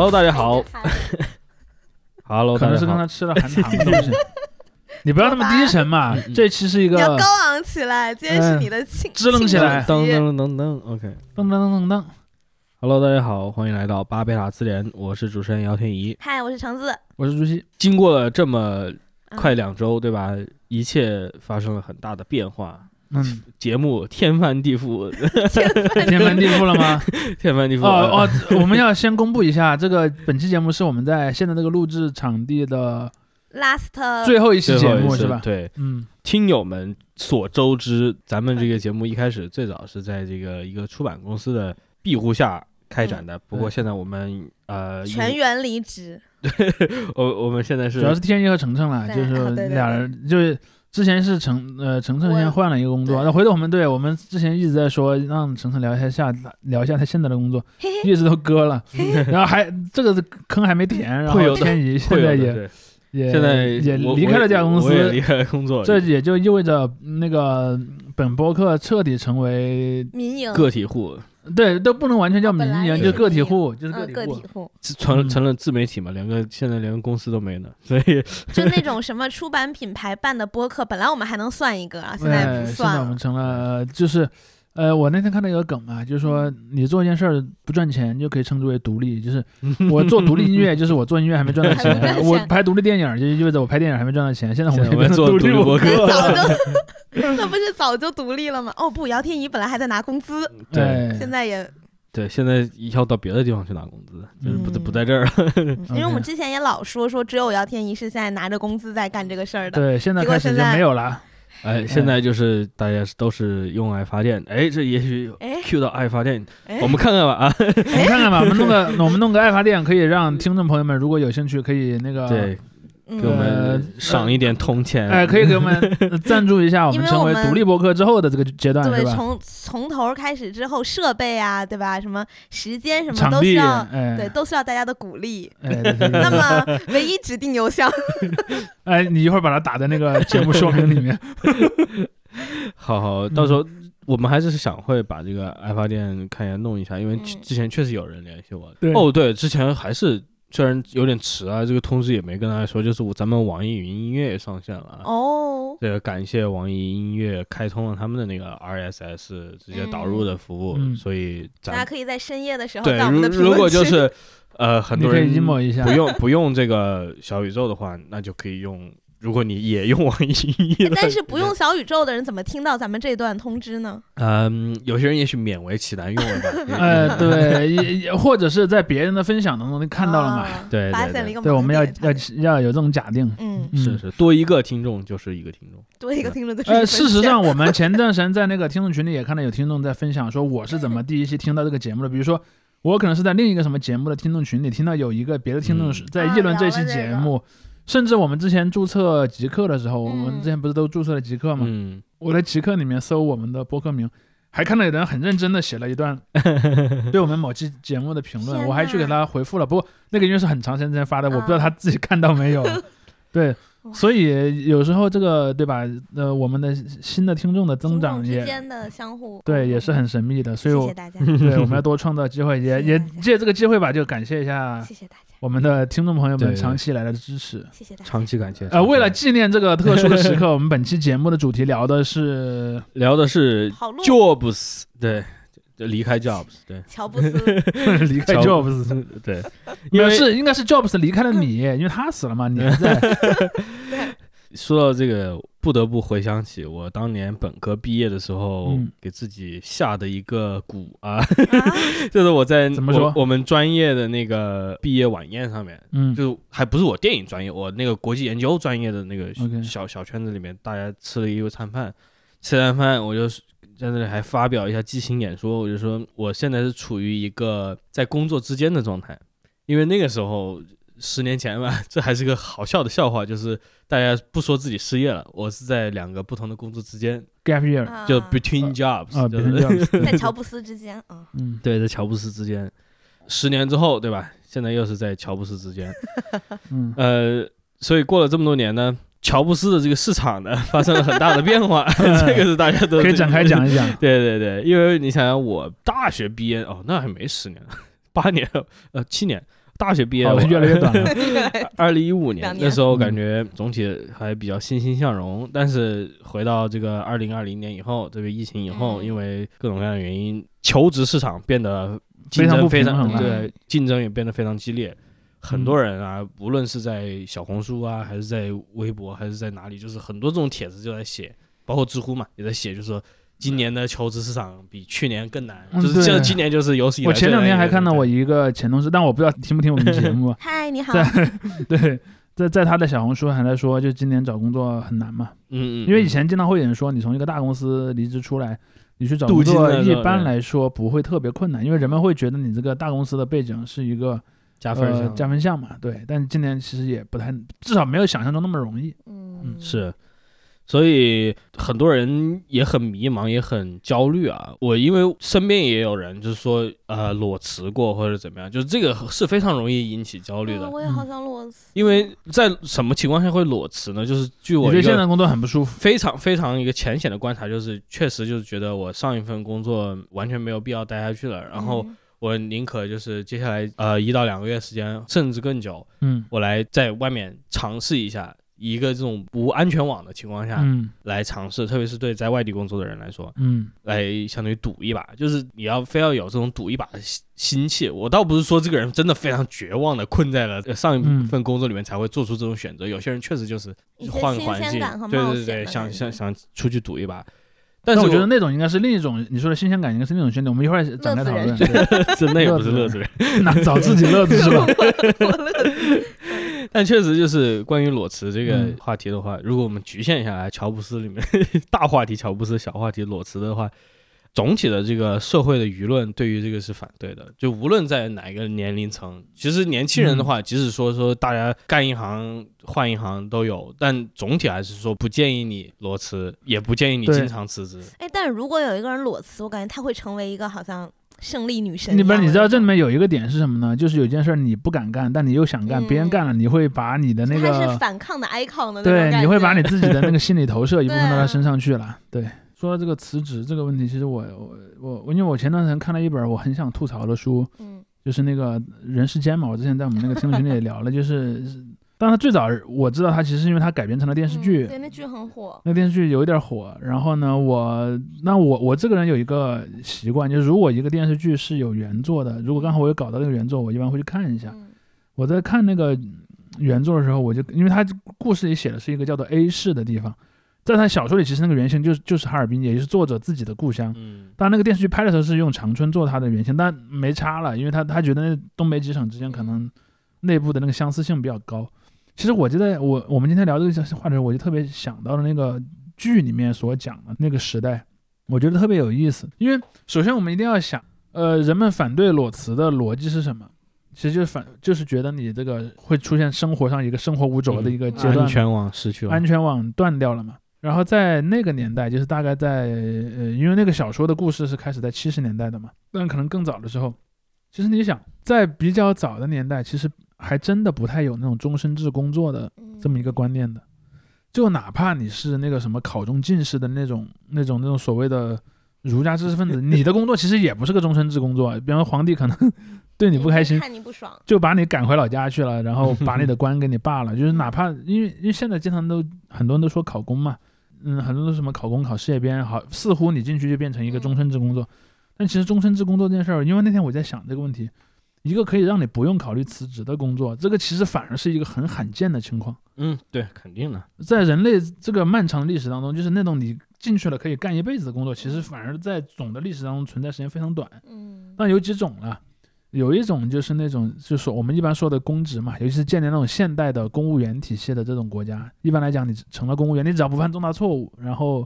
Hello，大家好。Hello，可能是刚才吃了含糖的东西。你不要那么低沉嘛，这期是一个你要高昂起来，今天是你的庆，支棱起来噔噔噔噔，OK，噔噔噔噔噔。Hello，大家好，欢迎来到巴贝塔词典，我是主持人姚天怡。嗨，我是橙子，我是朱熹。经过了这么快两周，对吧？一切发生了很大的变化。嗯，节目天翻地覆，天翻地覆了吗？天翻地覆。哦哦，我们要先公布一下，这个本期节目是我们在现在这个录制场地的 last 最后一期节目是吧？对，嗯，听友们所周知，咱们这个节目一开始最早是在这个一个出版公司的庇护下开展的，不过现在我们呃全员离职。我我们现在是主要是天一和程程了，就是俩人就是。之前是程呃程程先换了一个工作，那回头我们对我们之前一直在说让程程聊一下下聊一下他现在的工作，一直都搁了，然后还这个坑还没填，然后天怡现在也也现在也离开了这家公司，离开了工作，这也就意味着那个本播客彻底成为民营。个体户。对，都不能完全叫民营，就个体户，就是个体户，成成了自媒体嘛，两个现在连个公司都没呢，所以 就那种什么出版品牌办的播客，本来我们还能算一个啊，现在不算现在我们成了就是。呃，我那天看到一个梗啊，就是说你做一件事儿不赚钱，就可以称之为独立。就是 我做独立音乐，就是我做音乐还没赚到钱；我拍独立电影，就意味着我拍电影还没赚到钱。现在我们做独立博客，早就 那不是早就独立了吗？哦不，姚天怡本来还在拿工资，对，现在也对，现在要到别的地方去拿工资，就是不不在这儿了。因为我们之前也老说说，只有姚天怡是现在拿着工资在干这个事儿的。对，现在开始就没有了。哎，现在就是大家都是用爱发电，哎，这也许 Q 到爱发电，我们看看吧啊，我们看看吧，我们弄个 我们弄个爱发电，可以让听众朋友们如果有兴趣，可以那个对。给我们赏一点铜钱，哎，可以给我们 赞助一下，我们成为独立博客之后的这个阶段，对，从从头开始之后，设备啊，对吧？什么时间什么都需要，对，都需要大家的鼓励。那么，唯一指定邮箱，哎，你一会儿把它打在那个节目说明里面。好好，到时候我们还是想会把这个爱发电看一下弄一下，因为之前确实有人联系我。哦，对，之前还是。虽然有点迟啊，这个通知也没跟大家说，就是我咱们网易云音乐也上线了哦。这个感谢网易音乐开通了他们的那个 RSS 直接导入的服务，所以大家可以在深夜的时候对，如如果就是呃很多人不用不用这个小宇宙的话，那就可以用。如果你也用网易音乐，但是不用小宇宙的人怎么听到咱们这段通知呢？嗯，有些人也许勉为其难用了吧。呃，对，也或者是在别人的分享当中看到了嘛。对，发现了一个对，我们要要要有这种假定。嗯，是是，多一个听众就是一个听众，多一个听众就是。呃，事实上，我们前段时间在那个听众群里也看到有听众在分享说，我是怎么第一期听到这个节目的。比如说，我可能是在另一个什么节目的听众群里听到有一个别的听众在议论这期节目。甚至我们之前注册极客的时候，我们之前不是都注册了极客吗？嗯，我在极客里面搜我们的播客名，还看到有人很认真的写了一段 对我们某期节目的评论，我还去给他回复了。不过那个因为是很长时间之前发的，我不知道他自己看到没有。对。所以有时候这个对吧？呃，我们的新的听众的增长也之间的相互对也是很神秘的。所以谢谢大家。对，我们要多创造机会，也 也借这个机会吧，就感谢一下，谢谢大家，我们的听众朋友们长期以来的支持，谢谢大家，长期感谢。呃，为了纪念这个特殊的时刻，我们本期节目的主题聊的是聊的是 Jobs，对。离开 Jobs，对，乔布斯。离开 Jobs，对，因为是应该是 Jobs 离开了你，因为他死了嘛，你还在。说到这个，不得不回想起我当年本科毕业的时候，给自己下的一个蛊啊，就是我在怎么说？我们专业的那个毕业晚宴上面，嗯，就还不是我电影专业，我那个国际研究专业的那个小小圈子里面，大家吃了一个餐饭，吃完饭我就。在那里还发表一下激情演说，我就说我现在是处于一个在工作之间的状态，因为那个时候十年前吧，这还是个好笑的笑话，就是大家不说自己失业了，我是在两个不同的工作之间，gap year，就 between jobs，在乔布斯之间，嗯，对，在乔布斯之间，十年之后，对吧？现在又是在乔布斯之间，嗯，呃，所以过了这么多年呢。乔布斯的这个市场呢，发生了很大的变化，这个是大家都可以展开讲一讲。对对对，因为你想想，我大学毕业哦，那还没十年，八年呃七年，大学毕业越来越短了。二零一五年那时候感觉总体还比较欣欣向荣，但是回到这个二零二零年以后，这个疫情以后，因为各种各样的原因，求职市场变得竞争非常对，竞争也变得非常激烈。很多人啊，无论是在小红书啊，还是在微博，还是在哪里，就是很多这种帖子就在写，包括知乎嘛，也在写，就是说今年的求职市场比去年更难，就是像今年就是有史以来。我前两天还看到我一个前同事，但我不知道听不听我们节目。嗨，你好。在对，在在他的小红书还在说，就今年找工作很难嘛。嗯嗯。因为以前经常会有人说，你从一个大公司离职出来，你去找工作，一般来说不会特别困难，因为人们会觉得你这个大公司的背景是一个。加分项，加分项嘛，对，但今年其实也不太，至少没有想象中那么容易。嗯，是，所以很多人也很迷茫，也很焦虑啊。我因为身边也有人就是说，呃，裸辞过或者怎么样，就是这个是非常容易引起焦虑的。我也好想裸辞。因为在什么情况下会裸辞呢？就是据我对现在工作很不舒服，非常非常一个浅显的观察，就是确实就是觉得我上一份工作完全没有必要待下去了，然后。我宁可就是接下来呃一到两个月时间，甚至更久，嗯，我来在外面尝试一下，一个这种无安全网的情况下，嗯，来尝试，特别是对在外地工作的人来说，嗯，来相当于赌一把，就是你要非要有这种赌一把的心气。我倒不是说这个人真的非常绝望的困在了上一份工作里面才会做出这种选择，有些人确实就是换个环境，对对对，想想想出去赌一把。但是我觉得那种应该是另一种，你说的新鲜感应该是另一种心理。我们一会儿展开讨论。真的也不是乐子人，那找自己乐子是吧？但确实就是关于裸辞这个话题的话，如果我们局限下来，乔布斯里面 大话题，乔布斯小话题，裸辞的话。总体的这个社会的舆论对于这个是反对的，就无论在哪一个年龄层，其实年轻人的话，即使说说大家干一行换一行都有，但总体还是说不建议你裸辞，也不建议你经常辞职。哎，但是如果有一个人裸辞，我感觉他会成为一个好像胜利女神。你不是你知道这里面有一个点是什么呢？就是有件事你不敢干，但你又想干，别人干了，你会把你的那个他是反抗的 icon 的对，你会把你自己的那个心理投射一部分到他身上去了，对。说到这个辞职这个问题，其实我我我因为我前段时间看了一本我很想吐槽的书，嗯，就是那个人世间嘛，我之前在我们那个听众群里也聊了，就是，但他最早我知道他其实是因为他改编成了电视剧，对，那剧很火，那电视剧有一点火，然后呢，我那我我这个人有一个习惯，就是如果一个电视剧是有原作的，如果刚好我有搞到那个原作，我一般会去看一下。我在看那个原作的时候，我就因为他故事里写的是一个叫做 A 市的地方。在他小说里，其实那个原型就是就是哈尔滨，也就是作者自己的故乡。嗯，当然那个电视剧拍的时候是用长春做他的原型，但没差了，因为他他觉得那东北几省之间可能内部的那个相似性比较高。其实我觉得我我们今天聊这个话题，我就特别想到了那个剧里面所讲的那个时代，我觉得特别有意思。因为首先我们一定要想，呃，人们反对裸辞的逻辑是什么？其实就是反，就是觉得你这个会出现生活上一个生活无着的一个阶段，安全网失去了，安全网断掉了嘛。然后在那个年代，就是大概在呃，因为那个小说的故事是开始在七十年代的嘛，但可能更早的时候，其实你想，在比较早的年代，其实还真的不太有那种终身制工作的这么一个观念的，就哪怕你是那个什么考中进士的那种、那种、那种所谓的儒家知识分子，你的工作其实也不是个终身制工作，比方说皇帝可能。对你不开心，看你不爽，就把你赶回老家去了，然后把你的 官给你罢了。就是哪怕因为因为现在经常都很多人都说考公嘛。嗯，很多都什么考公、考事业编，好，似乎你进去就变成一个终身制工作。但其实终身制工作这件事儿，因为那天我在想这个问题，一个可以让你不用考虑辞职的工作，这个其实反而是一个很罕见的情况。嗯，对，肯定的，在人类这个漫长的历史当中，就是那种你进去了可以干一辈子的工作，其实反而在总的历史当中存在时间非常短。嗯，但有几种了。有一种就是那种，就是我们一般说的公职嘛，尤其是建立那种现代的公务员体系的这种国家，一般来讲，你成了公务员，你只要不犯重大错误，然后，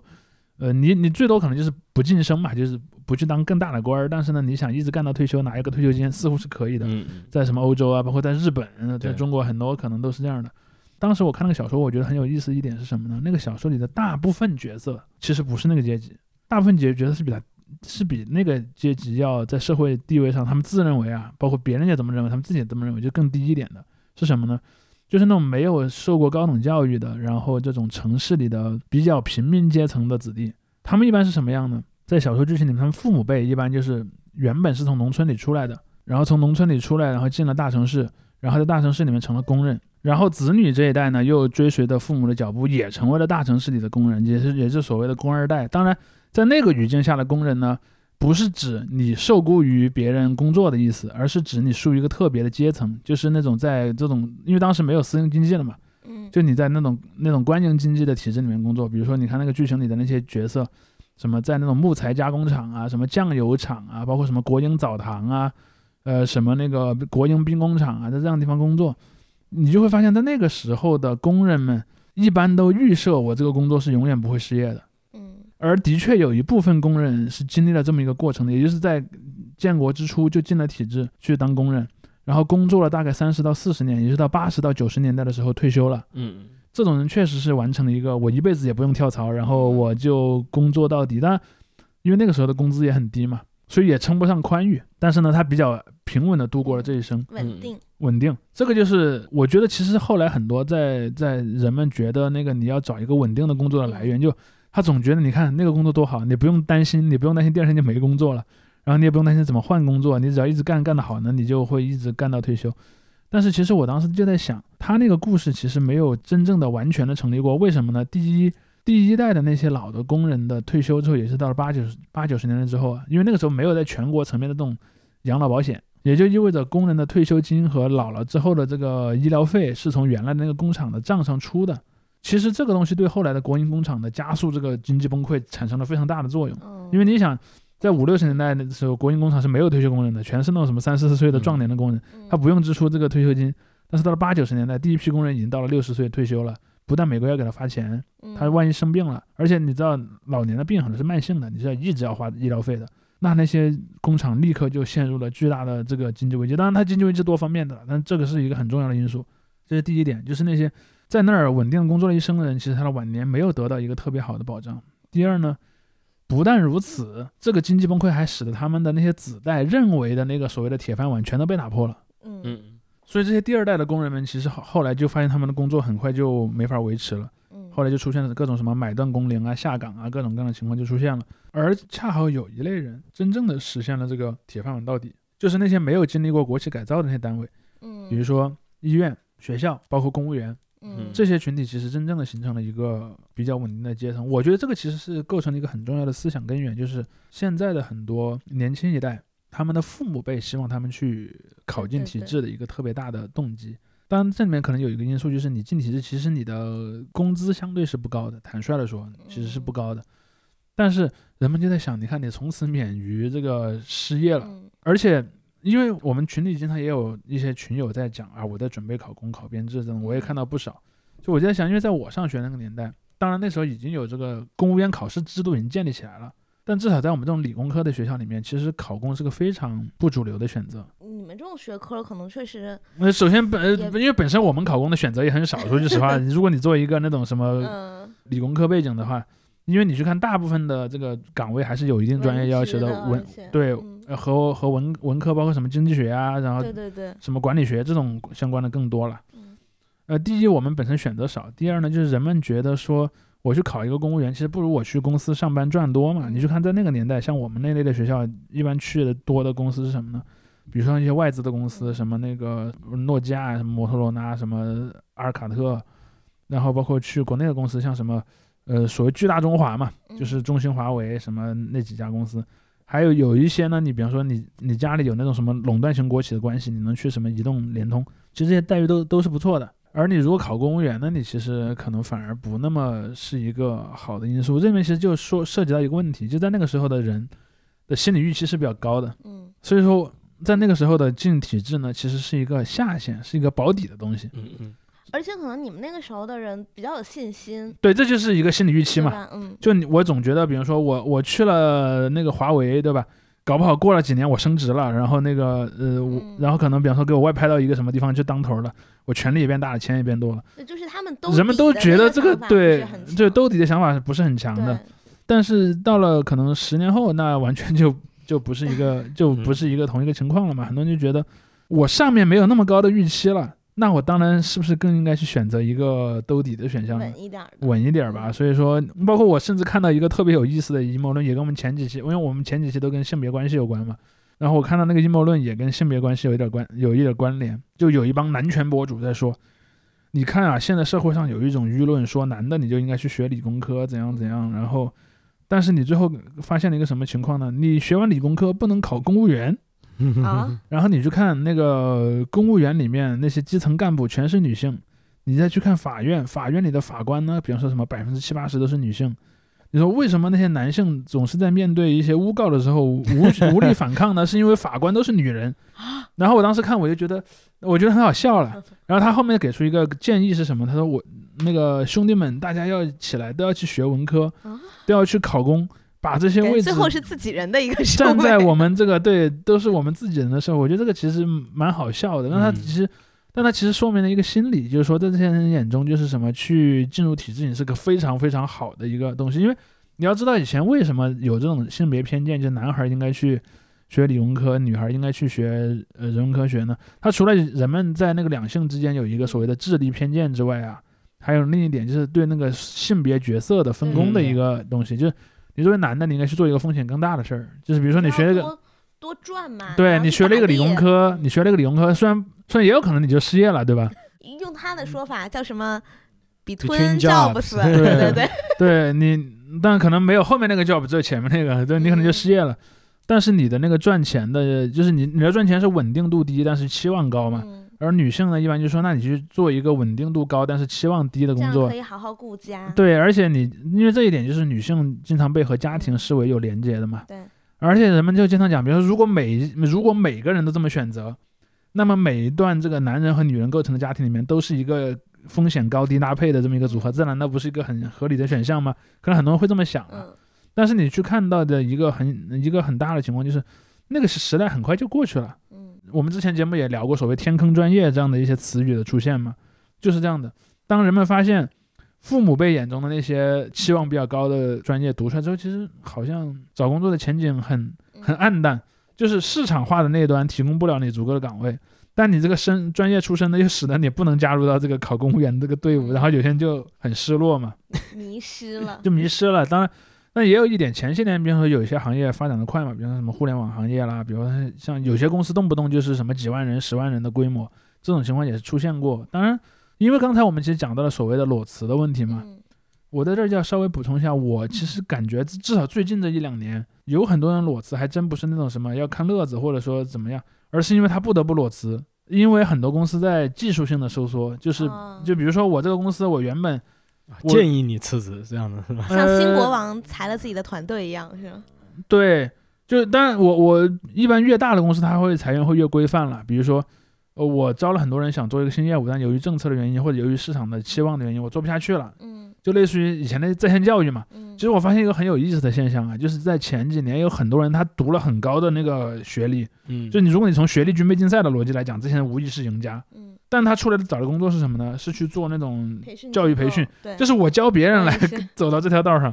呃，你你最多可能就是不晋升嘛，就是不去当更大的官儿，但是呢，你想一直干到退休，拿一个退休金，似乎是可以的。在什么欧洲啊，包括在日本，在中国很多可能都是这样的。当时我看那个小说，我觉得很有意思一点是什么呢？那个小说里的大部分角色其实不是那个阶级，大部分角角色是比他。是比那个阶级要在社会地位上，他们自认为啊，包括别人也这么认为，他们自己也这么认为，就更低一点的，是什么呢？就是那种没有受过高等教育的，然后这种城市里的比较平民阶层的子弟，他们一般是什么样呢？在小说剧情里面，他们父母辈一般就是原本是从农村里出来的，然后从农村里出来，然后进了大城市，然后在大城市里面成了工人。然后子女这一代呢，又追随着父母的脚步，也成为了大城市里的工人，也是也是所谓的工二代。当然，在那个语境下的工人呢，不是指你受雇于别人工作的意思，而是指你属于一个特别的阶层，就是那种在这种因为当时没有私营经济了嘛，嗯，就你在那种那种官营经济的体制里面工作。比如说，你看那个剧情里的那些角色，什么在那种木材加工厂啊，什么酱油厂啊，包括什么国营澡堂啊，呃，什么那个国营兵工厂啊，在这样的地方工作。你就会发现，在那个时候的工人们一般都预设我这个工作是永远不会失业的。嗯，而的确有一部分工人是经历了这么一个过程的，也就是在建国之初就进了体制去当工人，然后工作了大概三十到四十年，也就是到八十到九十年代的时候退休了。嗯，这种人确实是完成了一个我一辈子也不用跳槽，然后我就工作到底。但因为那个时候的工资也很低嘛，所以也称不上宽裕。但是呢，他比较平稳的度过了这一生，稳定。稳定，这个就是我觉得其实后来很多在在人们觉得那个你要找一个稳定的工作的来源，就他总觉得你看那个工作多好，你不用担心，你不用担心第二天就没工作了，然后你也不用担心怎么换工作，你只要一直干干得好呢，你就会一直干到退休。但是其实我当时就在想，他那个故事其实没有真正的完全的成立过，为什么呢？第一，第一代的那些老的工人的退休之后也是到了八九十八九十年代之后啊，因为那个时候没有在全国层面的这种养老保险。也就意味着工人的退休金和老了之后的这个医疗费是从原来那个工厂的账上出的。其实这个东西对后来的国营工厂的加速这个经济崩溃产生了非常大的作用。因为你想，在五六十年代的时候，国营工厂是没有退休工人的，全是那种什么三四十岁的壮年的工人，他不用支出这个退休金。但是到了八九十年代，第一批工人已经到了六十岁退休了，不但美国要给他发钱，他万一生病了，而且你知道老年的病很多是慢性的，你是要一直要花医疗费的。那那些工厂立刻就陷入了巨大的这个经济危机。当然，它经济危机多方面的，但这个是一个很重要的因素。这是第一点，就是那些在那儿稳定工作了一生的人，其实他的晚年没有得到一个特别好的保障。第二呢，不但如此，这个经济崩溃还使得他们的那些子代认为的那个所谓的铁饭碗全都被打破了。嗯嗯，所以这些第二代的工人们，其实后后来就发现他们的工作很快就没法维持了。后来就出现了各种什么买断工龄啊、下岗啊，各种各样的情况就出现了。而恰好有一类人真正的实现了这个铁饭碗到底，就是那些没有经历过国企改造的那些单位，嗯，比如说医院、学校，包括公务员，嗯，这些群体其实真正的形成了一个比较稳定的阶层。我觉得这个其实是构成了一个很重要的思想根源，就是现在的很多年轻一代，他们的父母辈希望他们去考进体制的一个特别大的动机。当然，这里面可能有一个因素，就是你进体制，其实你的工资相对是不高的。坦率的说，其实是不高的。但是人们就在想，你看，你从此免于这个失业了。而且，因为我们群里经常也有一些群友在讲啊，我在准备考公、考编制这种，我也看到不少。就我就在想，因为在我上学那个年代，当然那时候已经有这个公务员考试制度已经建立起来了。但至少在我们这种理工科的学校里面，其实考公是个非常不主流的选择。你们这种学科可能确实，那首先本因为本身我们考公的选择也很少。说句实话，如果你作为一个那种什么理工科背景的话，因为你去看大部分的这个岗位还是有一定专业要求的文对和和文文科包括什么经济学啊，然后对对对什么管理学这种相关的更多了。呃，第一我们本身选择少，第二呢就是人们觉得说。我去考一个公务员，其实不如我去公司上班赚多嘛。你去看，在那个年代，像我们那类的学校，一般去的多的公司是什么呢？比如说一些外资的公司，什么那个诺基亚、什么摩托罗拉、什么阿尔卡特，然后包括去国内的公司，像什么呃所谓巨大中华嘛，就是中兴、华为什么那几家公司。还有有一些呢，你比方说你你家里有那种什么垄断型国企的关系，你能去什么移动、联通，其实这些待遇都都是不错的。而你如果考公务员，那你其实可能反而不那么是一个好的因素。这里面其实就说涉及到一个问题，就在那个时候的人的心理预期是比较高的，嗯，所以说在那个时候的进体制呢，其实是一个下限，是一个保底的东西，嗯嗯。而且可能你们那个时候的人比较有信心，对，这就是一个心理预期嘛，嗯，就你我总觉得，比如说我我去了那个华为，对吧？搞不好过了几年我升职了，然后那个呃，我然后可能比方说给我外派到一个什么地方去当头了，我权力也变大了，钱也变多了。就是他们都人们都觉得这个对，这兜底的想法不是很强的。但是到了可能十年后，那完全就就不是一个就不是一个同一个情况了嘛。很多人就觉得我上面没有那么高的预期了。那我当然是不是更应该去选择一个兜底的选项呢稳一点，稳一点吧。所以说，包括我甚至看到一个特别有意思的阴谋论，也跟我们前几期，因为我们前几期都跟性别关系有关嘛。然后我看到那个阴谋论也跟性别关系有一点关，有一点关联。就有一帮男权博主在说，你看啊，现在社会上有一种舆论说，男的你就应该去学理工科，怎样怎样。然后，但是你最后发现了一个什么情况呢？你学完理工科不能考公务员啊。然后你去看那个公务员里面那些基层干部全是女性，你再去看法院，法院里的法官呢，比方说什么百分之七八十都是女性。你说为什么那些男性总是在面对一些诬告的时候无 无力反抗呢？是因为法官都是女人。然后我当时看我就觉得，我觉得很好笑了。然后他后面给出一个建议是什么？他说我那个兄弟们，大家要起来，都要去学文科，都要去考公，把这些位置最后是自己人的一个站在我们这个对，都是我们自己人的时候，我觉得这个其实蛮好笑的。那他其实。但他其实说明了一个心理，就是说在这些人眼中，就是什么去进入体制，你是个非常非常好的一个东西。因为你要知道以前为什么有这种性别偏见，就男孩应该去学理工科，女孩应该去学呃人文科学呢？他除了人们在那个两性之间有一个所谓的智力偏见之外啊，还有另一点就是对那个性别角色的分工的一个东西，就是你作为男的，你应该去做一个风险更大的事儿，就是比如说你学那个。多赚嘛？对你学了一个理工科，你学了一个理工科，虽然虽然也有可能你就失业了，对吧？用他的说法叫什么？比吞 jobs，对对对，对你，但可能没有后面那个 job，只有前面那个，对你可能就失业了。但是你的那个赚钱的，就是你你要赚钱是稳定度低，但是期望高嘛。而女性呢，一般就说，那你去做一个稳定度高，但是期望低的工作，可以好好顾家。对，而且你因为这一点，就是女性经常被和家庭视为有连接的嘛。对。而且人们就经常讲，比如说，如果每如果每个人都这么选择，那么每一段这个男人和女人构成的家庭里面，都是一个风险高低搭配的这么一个组合，这难道不是一个很合理的选项吗？可能很多人会这么想啊。但是你去看到的一个很一个很大的情况就是，那个是时代很快就过去了。嗯，我们之前节目也聊过所谓“天坑专业”这样的一些词语的出现嘛，就是这样的。当人们发现。父母辈眼中的那些期望比较高的专业读出来之后，其实好像找工作的前景很很暗淡，就是市场化的那一端提供不了你足够的岗位，但你这个身专业出身的又使得你不能加入到这个考公务员这个队伍，然后有些人就很失落嘛，迷失了，就迷失了。当然，那也有一点，前些年比如说有一些行业发展的快嘛，比如说什么互联网行业啦，比如说像有些公司动不动就是什么几万人、十万人的规模，这种情况也是出现过。当然。因为刚才我们其实讲到了所谓的裸辞的问题嘛，我在这儿就要稍微补充一下，我其实感觉至少最近这一两年，有很多人裸辞，还真不是那种什么要看乐子或者说怎么样，而是因为他不得不裸辞，因为很多公司在技术性的收缩，就是就比如说我这个公司，我原本建议你辞职这样的是吧？像新国王裁了自己的团队一样，是吧？对，就当然我我一般越大的公司，它会裁员会越规范了，比如说。呃，我招了很多人想做一个新业务，但由于政策的原因或者由于市场的期望的原因，我做不下去了。嗯，就类似于以前的在线教育嘛。嗯，其实我发现一个很有意思的现象啊，就是在前几年有很多人他读了很高的那个学历，嗯，就你如果你从学历军备竞赛的逻辑来讲，这些人无疑是赢家。嗯，但他出来的找的工作是什么呢？是去做那种教育培训，就是我教别人来 走到这条道上。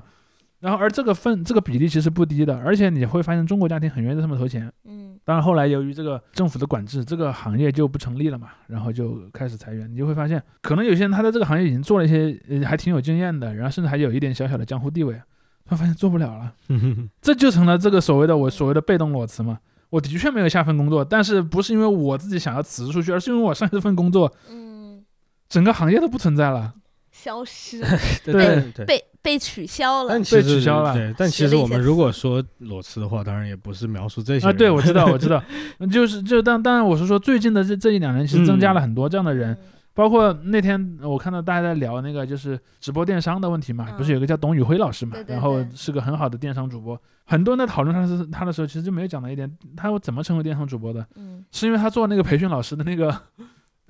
然后，而这个份这个比例其实不低的，而且你会发现中国家庭很愿意在上面投钱。嗯，当然后来由于这个政府的管制，这个行业就不成立了嘛，然后就开始裁员。你就会发现，可能有些人他在这个行业已经做了一些，呃，还挺有经验的，然后甚至还有一点小小的江湖地位，他发现做不了了，这就成了这个所谓的我所谓的被动裸辞嘛。我的确没有下份工作，但是不是因为我自己想要辞出去，而是因为我上一份工作，嗯，整个行业都不存在了。消失，对被被取消了，被取消了。对，但其实我们如果说裸辞的话，当然也不是描述这些啊。对，我知道，我知道，就是就当当然我是说，最近的这这一两年，其实增加了很多这样的人，包括那天我看到大家在聊那个就是直播电商的问题嘛，不是有个叫董宇辉老师嘛，然后是个很好的电商主播，很多人在讨论他是他的时候，其实就没有讲到一点，他怎么成为电商主播的？嗯，是因为他做那个培训老师的那个。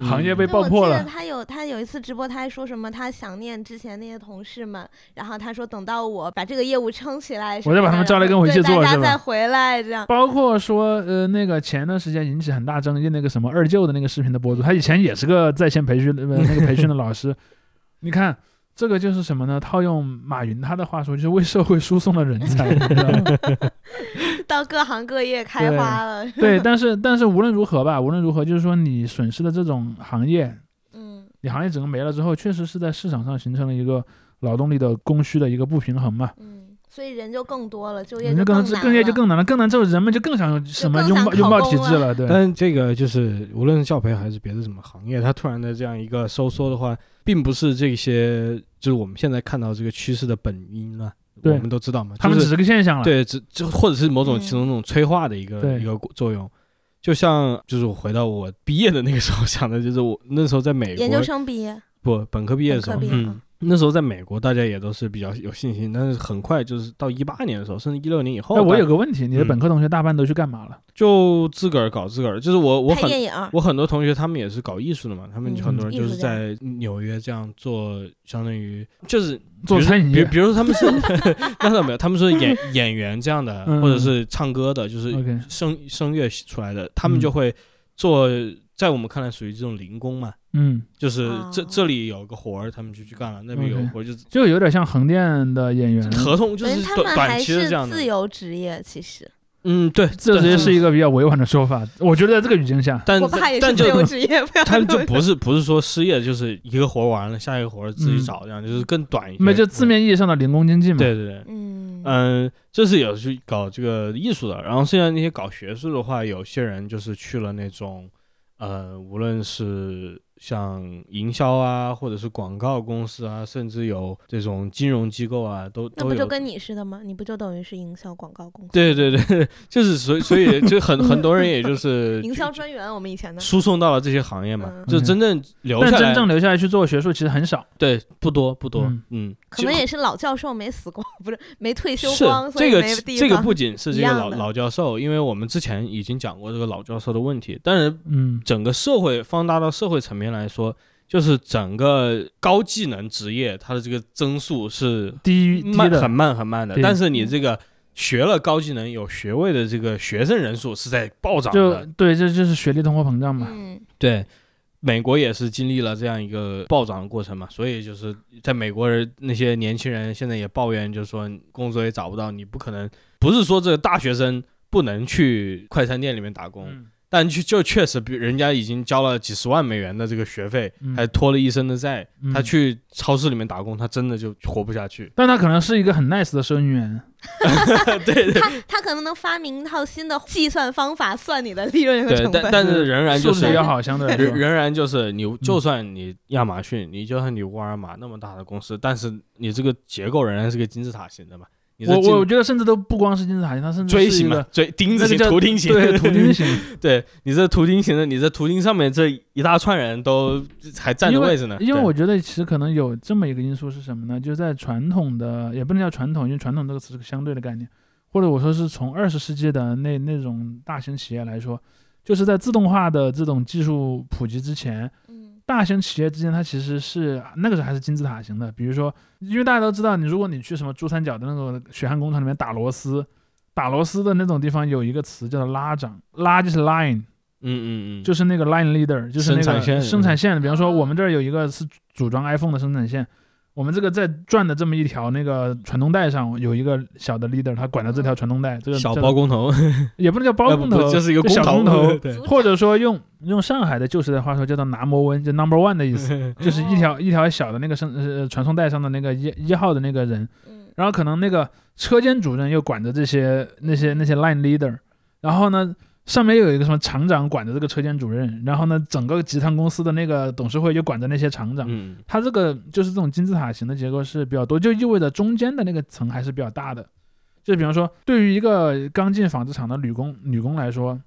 行业被爆破了。他有他有一次直播，他还说什么？他想念之前那些同事们，然后他说等到我把这个业务撑起来，我再把他们招来跟我一起做，大家再回来这样。包括说呃那个前段时间引起很大争议那个什么二舅的那个视频的博主，他以前也是个在线培训的那个培训的老师，你看。这个就是什么呢？套用马云他的话说，就是为社会输送了人才，到各行各业开花了。对，但是但是无论如何吧，无论如何，就是说你损失的这种行业，嗯，你行业整个没了之后，确实是在市场上形成了一个劳动力的供需的一个不平衡嘛。嗯，所以人就更多了，就业就更难，更业就更难了，更难之后人们就更想什么拥抱拥抱体制了，对。但这个就是无论是教培还是别的什么行业，它突然的这样一个收缩的话，并不是这些就是我们现在看到这个趋势的本因啊。我们都知道嘛，他们只是个现象了，对，只就或者是某种其中那种催化的一个一个作用。就像就是我回到我毕业的那个时候想的，就是我那时候在美国研究生毕业，不本科毕业的时候，嗯。那时候在美国，大家也都是比较有信心，但是很快就是到一八年的时候，甚至一六年以后。哎，我有个问题，你的本科同学大半都去干嘛了？就自个儿搞自个儿，就是我我很我很多同学他们也是搞艺术的嘛，他们很多人就是在纽约这样做，相当于就是 做餐饮业。比比如说他们是 那倒没有，他们是演 演员这样的，或者是唱歌的，就是声声乐出来的，他们就会做，在我们看来属于这种零工嘛。嗯，就是这这里有个活儿，他们就去干了；那边有活儿就就有点像横店的演员，合同就是短短期的这样的自由职业，其实。嗯，对，自由职业是一个比较委婉的说法。我觉得在这个语境下，但但自由职业，他就不是不是说失业，就是一个活完了，下一个活自己找，这样就是更短一些。没就字面意义上的零工经济嘛。对对对，嗯嗯，这是有去搞这个艺术的，然后现在那些搞学术的话，有些人就是去了那种，呃，无论是。像营销啊，或者是广告公司啊，甚至有这种金融机构啊，都那不就跟你似的吗？你不就等于是营销广告公司？对对对，就是所以所以就很很多人也就是营销专员，我们以前的输送到了这些行业嘛，就真正留下来，真正留下来去做学术其实很少，对，不多不多，嗯，可能也是老教授没死光，不是没退休光，这个这个不仅是 这个老老教授，因为我们之前已经讲过这个老教授的问题，但是嗯，整个社会放大到社会层面来说。就是整个高技能职业，它的这个增速是低慢很慢很慢的。但是你这个学了高技能有学位的这个学生人数是在暴涨的。对，这就是学历通货膨胀嘛。嗯，对，美国也是经历了这样一个暴涨的过程嘛。所以就是在美国人那些年轻人现在也抱怨，就是说工作也找不到。你不可能不是说这个大学生不能去快餐店里面打工。但就就确实，比人家已经交了几十万美元的这个学费，还拖了一身的债，他去超市里面打工，他真的就活不下去。但他可能是一个很 nice 的收银员，对，他他可能能发明一套新的计算方法，算你的利润和成本。但但是仍然就是要好，相对仍仍然就是你，就算你亚马逊，你就算你沃尔玛那么大的公司，但是你这个结构仍然是个金字塔型的嘛。我我我觉得甚至都不光是金字塔形，它甚至锥形嘛，锥钉子形、图钉形，对图钉形。对你这图钉形的，你这图钉上面这一大串人都还占着位置呢。因为我觉得其实可能有这么一个因素是什么呢？就在传统的，也不能叫传统，因为传统这个词是个相对的概念，或者我说是从二十世纪的那那种大型企业来说，就是在自动化的这种技术普及之前。大型企业之间，它其实是那个时候还是金字塔型的。比如说，因为大家都知道，你如果你去什么珠三角的那种血汗工厂里面打螺丝，打螺丝的那种地方有一个词叫做拉长，拉就是 line，嗯嗯嗯，就是那个 line leader，就是那个生产线。生产线，比方说我们这儿有一个是组装 iPhone 的生产线。我们这个在转的这么一条那个传动带上，有一个小的 leader，他管着这条传动带。这个小包工头，也不能叫包工头，就是一个小工头。或者说用用上海的旧时代话说，叫做拿摩温，就 number one 的意思，就是一条一条小的那个生呃传送带上的那个一一号的那个人。然后可能那个车间主任又管着这些那些那些 line leader。然后呢？上面又有一个什么厂长管着这个车间主任，然后呢，整个集团公司的那个董事会就管着那些厂长。嗯，它这个就是这种金字塔型的结构是比较多，就意味着中间的那个层还是比较大的。就比方说，对于一个刚进纺织厂的女工女工来说，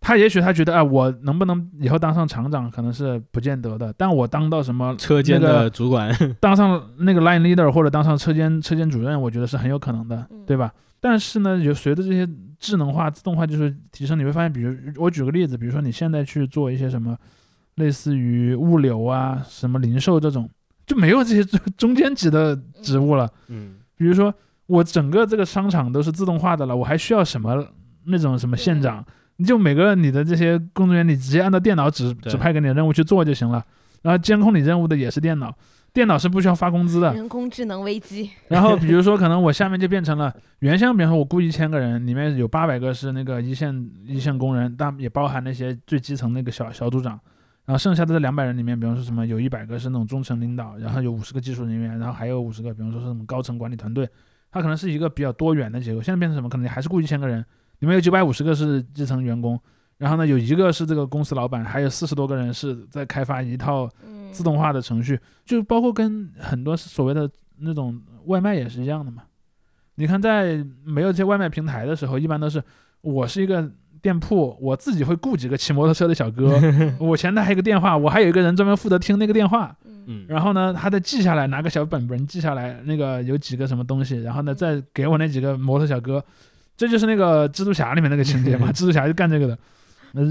她也许她觉得，啊，我能不能以后当上厂长，可能是不见得的。但我当到什么车间的主管，当上那个 line leader 或者当上车间车间主任，我觉得是很有可能的，对吧？但是呢，有随着这些智能化、自动化技术提升，你会发现，比如我举个例子，比如说你现在去做一些什么，类似于物流啊、什么零售这种，就没有这些中间级的职务了。嗯，比如说我整个这个商场都是自动化的了，我还需要什么那种什么县长？你就每个你的这些工作人员，你直接按照电脑指指派给你的任务去做就行了，然后监控你任务的也是电脑。电脑是不需要发工资的。人工智能危机。然后比如说，可能我下面就变成了原先，比方说我雇一千个人，里面有八百个是那个一线一线工人，但也包含那些最基层那个小小组长。然后剩下的这两百人里面，比方说什么有一百个是那种中层领导，然后有五十个技术人员，然后还有五十个，比方说是什么高层管理团队。它可能是一个比较多元的结构。现在变成什么？可能你还是雇一千个人，里面有九百五十个是基层员工，然后呢有一个是这个公司老板，还有四十多个人是在开发一套自动化的程序，就包括跟很多所谓的那种外卖也是一样的嘛。你看，在没有这些外卖平台的时候，一般都是我是一个店铺，我自己会雇几个骑摩托车的小哥，我前台还有个电话，我还有一个人专门负责听那个电话，嗯，然后呢，他再记下来，拿个小本本记下来，那个有几个什么东西，然后呢，再给我那几个摩托小哥，这就是那个蜘蛛侠里面那个情节嘛，蜘蛛侠就干这个的，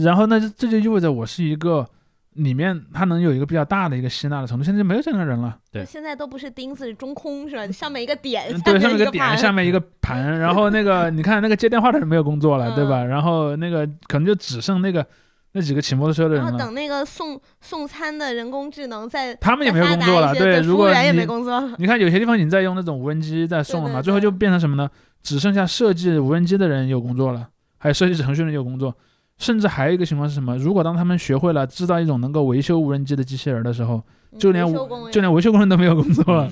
然后呢，这就意味着我是一个。里面它能有一个比较大的一个吸纳的程度，现在就没有这样的人了。对，现在都不是钉子中空是吧？上面一个点，对，上面一个点，下面一个盘，然后那个你看那个接电话的人没有工作了，对吧？然后那个可能就只剩那个那几个骑摩托车的人了。然后等那个送送餐的人工智能在，他们也没有工作了。对，如果也没工作。你看有些地方已经在用那种无人机在送了嘛，最后就变成什么呢？只剩下设计无人机的人有工作了，还有设计程序人有工作。甚至还有一个情况是什么？如果当他们学会了制造一种能够维修无人机的机器人的时候，就连就连维修工人都没有工作了。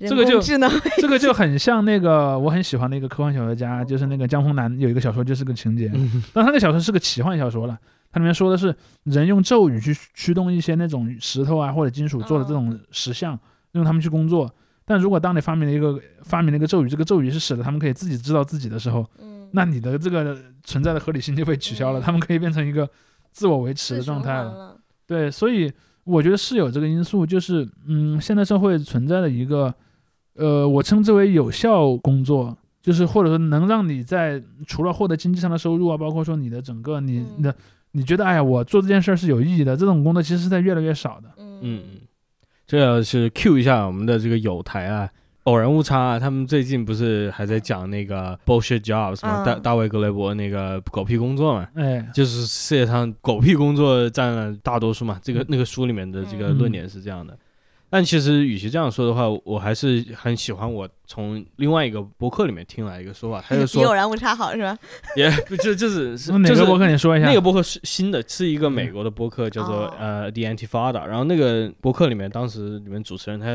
这个就这个就 很像那个我很喜欢的一个科幻小说家，就是那个江峰南有一个小说就是个情节，但他那小说是个奇幻小说了。它里面说的是人用咒语去驱动一些那种石头啊或者金属做的这种石像，用他们去工作。但如果当你发明了一个发明了一个咒语，这个咒语是使得他们可以自己知道自己的时候，那你的这个存在的合理性就被取消了，他们可以变成一个自我维持的状态了。对，所以我觉得是有这个因素，就是嗯，现代社会存在的一个，呃，我称之为有效工作，就是或者说能让你在除了获得经济上的收入啊，包括说你的整个你的你觉得哎呀，我做这件事儿是有意义的，这种工作其实是在越来越少的。嗯嗯，这是 Q 一下我们的这个友台啊。偶然误差，啊他们最近不是还在讲那个 bullshit jobs 吗？大大卫格雷伯那个狗屁工作嘛，哎，就是世界上狗屁工作占了大多数嘛。这个那个书里面的这个论点是这样的。但其实与其这样说的话，我还是很喜欢我从另外一个博客里面听来一个说法，他就说比偶然误差好是吧？也就就是是哪个博客？你说一下。那个博客是新的，是一个美国的博客，叫做呃 The Antifada。然后那个博客里面，当时里面主持人他。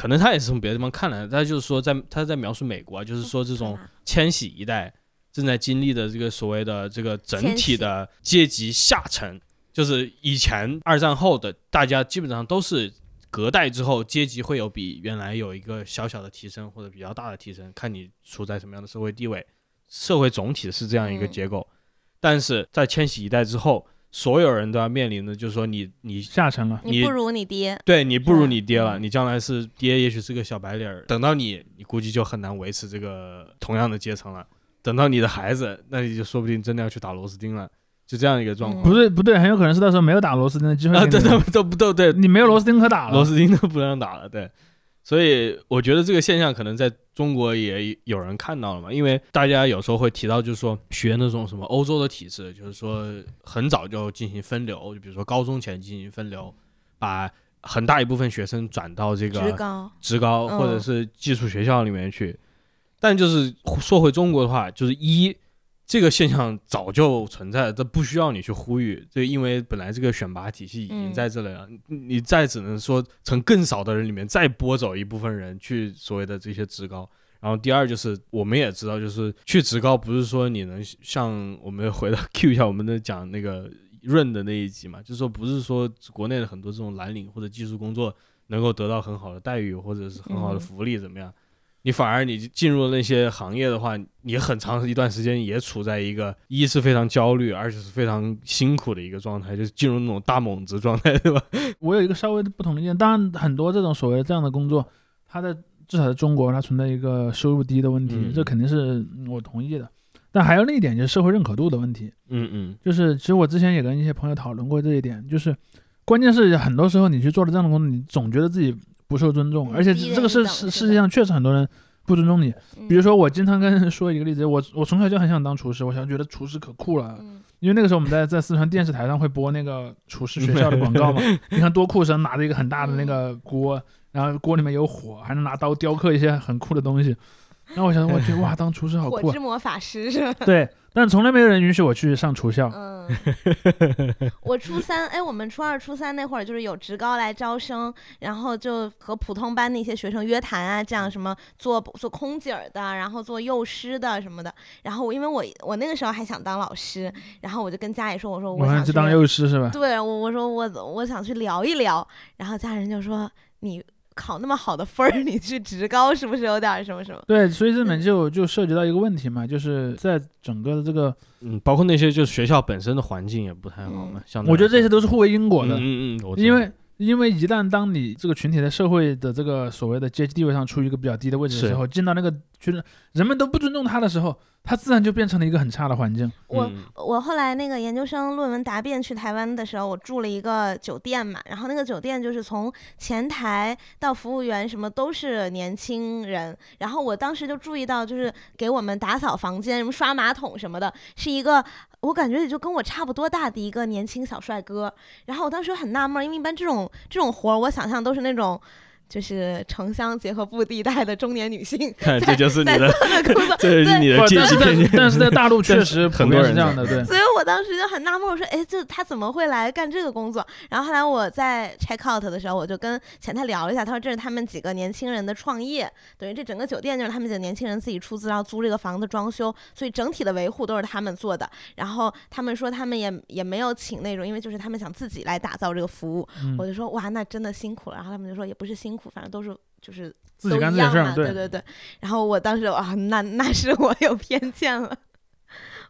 可能他也是从别的地方看来的，他就是说，在他在描述美国啊，就是说这种千禧一代正在经历的这个所谓的这个整体的阶级下沉，就是以前二战后的大家基本上都是隔代之后阶级会有比原来有一个小小的提升或者比较大的提升，看你处在什么样的社会地位，社会总体是这样一个结构，但是在千禧一代之后。所有人都要面临的，就是说你你下沉了，你不如你爹，对你不如你爹了，你将来是爹，也许是个小白脸儿，等到你，你估计就很难维持这个同样的阶层了。等到你的孩子，那你就说不定真的要去打螺丝钉了，就这样一个状况。不对不对，很有可能是到时候没有打螺丝钉的机会。啊，对对都不都对，你没有螺丝钉可打了，螺丝钉都不让打了，对。所以我觉得这个现象可能在中国也有人看到了嘛，因为大家有时候会提到，就是说学那种什么欧洲的体制，就是说很早就进行分流，就比如说高中前进行分流，把很大一部分学生转到这个职高、职高或者是技术学校里面去。但就是说回中国的话，就是一。这个现象早就存在，这不需要你去呼吁。这因为本来这个选拔体系已经在这里了，你再只能说从更少的人里面再拨走一部分人去所谓的这些职高。然后第二就是我们也知道，就是去职高不是说你能像我们回到 Q 一下我们的讲那个润的那一集嘛，就是说不是说国内的很多这种蓝领或者技术工作能够得到很好的待遇或者是很好的福利怎么样。你反而你进入了那些行业的话，你很长一段时间也处在一个一是非常焦虑，而且是非常辛苦的一个状态，就是进入那种大猛子状态，对吧？我有一个稍微不同的意见，当然很多这种所谓这样的工作，它在至少在中国它存在一个收入低的问题，这肯定是我同意的。但还有另一点就是社会认可度的问题，嗯嗯，就是其实我之前也跟一些朋友讨论过这一点，就是关键是很多时候你去做了这样的工作，你总觉得自己。不受尊重，而且这个是世世界上确实很多人不尊重你。比如说，我经常跟人 说一个例子，我我从小就很想当厨师，我想觉得厨师可酷了。因为那个时候我们在在四川电视台上会播那个厨师学校的广告嘛，你看多酷，生拿着一个很大的那个锅，然后锅里面有火，还能拿刀雕刻一些很酷的东西。那我想，我觉得 哇，当厨师好酷。火之魔法师是吧？对，但从来没有人允许我去上厨校。嗯，我初三，哎，我们初二、初三那会儿就是有职高来招生，然后就和普通班那些学生约谈啊，这样什么做做空姐的，然后做幼师的什么的。然后我因为我我那个时候还想当老师，然后我就跟家里说，我说我想去当幼师是吧？对，我我说我我想去聊一聊，然后家人就说你。考那么好的分儿，你去职高是不是有点什么什么？对，所以这门就就涉及到一个问题嘛，就是在整个的这个，嗯，包括那些就是学校本身的环境也不太好嘛。像我觉得这些都是互为因果的，嗯嗯，因为因为一旦当你这个群体在社会的这个所谓的阶级地位上处于一个比较低的位置的时候，进到那个就是人们都不尊重他的时候。他自然就变成了一个很差的环境。我我后来那个研究生论文答辩去台湾的时候，我住了一个酒店嘛，然后那个酒店就是从前台到服务员什么都是年轻人，然后我当时就注意到，就是给我们打扫房间、什么刷马桶什么的，是一个我感觉也就跟我差不多大的一个年轻小帅哥。然后我当时很纳闷，因为一般这种这种活儿，我想象都是那种。就是城乡结合部地带的中年女性，看这就是你的工作，这是你的阶级偏见。但是在大陆 确实很多人这样的，对。所以我当时就很纳闷，我说，哎，这他怎么会来干这个工作？然后后来我在 check out 的时候，我就跟前台聊了一下，他说这是他们几个年轻人的创业，等于这整个酒店就是他们几个年轻人自己出资，然后租这个房子装修，所以整体的维护都是他们做的。然后他们说他们也也没有请那种，因为就是他们想自己来打造这个服务。我就说哇，那真的辛苦了。然后他们就说也不是辛苦，反正都是。就是自己干自己事儿，对对对。然后我当时啊，那那是我有偏见了。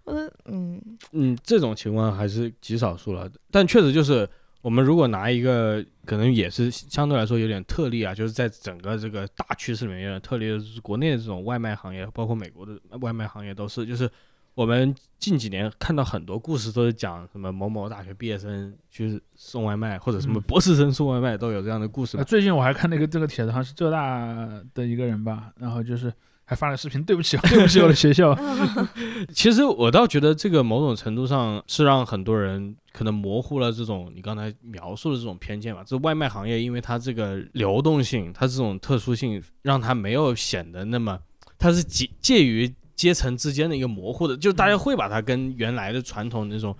我说，嗯嗯，这种情况还是极少数了。但确实就是，我们如果拿一个可能也是相对来说有点特例啊，就是在整个这个大趋势里面有点特例的是国内的这种外卖行业，包括美国的外卖行业都是，就是。我们近几年看到很多故事，都是讲什么某某大学毕业生去送外卖，或者什么博士生送外卖，都有这样的故事。最近我还看那个这个帖子，好像是浙大的一个人吧，然后就是还发了视频，对不起，对不起我的学校。其实我倒觉得这个某种程度上是让很多人可能模糊了这种你刚才描述的这种偏见吧。这外卖行业因为它这个流动性，它这种特殊性，让它没有显得那么，它是介介于。阶层之间的一个模糊的，就大家会把它跟原来的传统那种，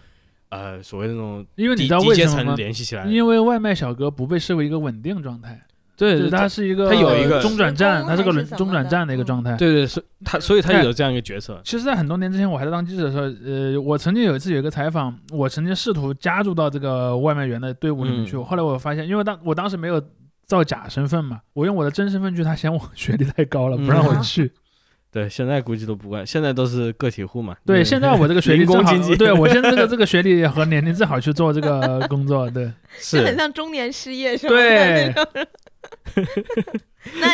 呃，所谓那种因为你知道为什么联系起来？因为外卖小哥不被视为一个稳定状态，对，它是一个它有一个中转站，它是个中转站的一个状态。对对，是它，所以它有这样一个角色。其实，在很多年之前，我还在当记者的时候，呃，我曾经有一次有一个采访，我曾经试图加入到这个外卖员的队伍里面去，后来我发现，因为当我当时没有造假身份嘛，我用我的真身份去，他嫌我学历太高了，不让我去。对，现在估计都不管，现在都是个体户嘛。对，现在我这个学历正好，对我现在这个 这个学历和年龄正好去做这个工作，对，是很像中年失业是吧？对。那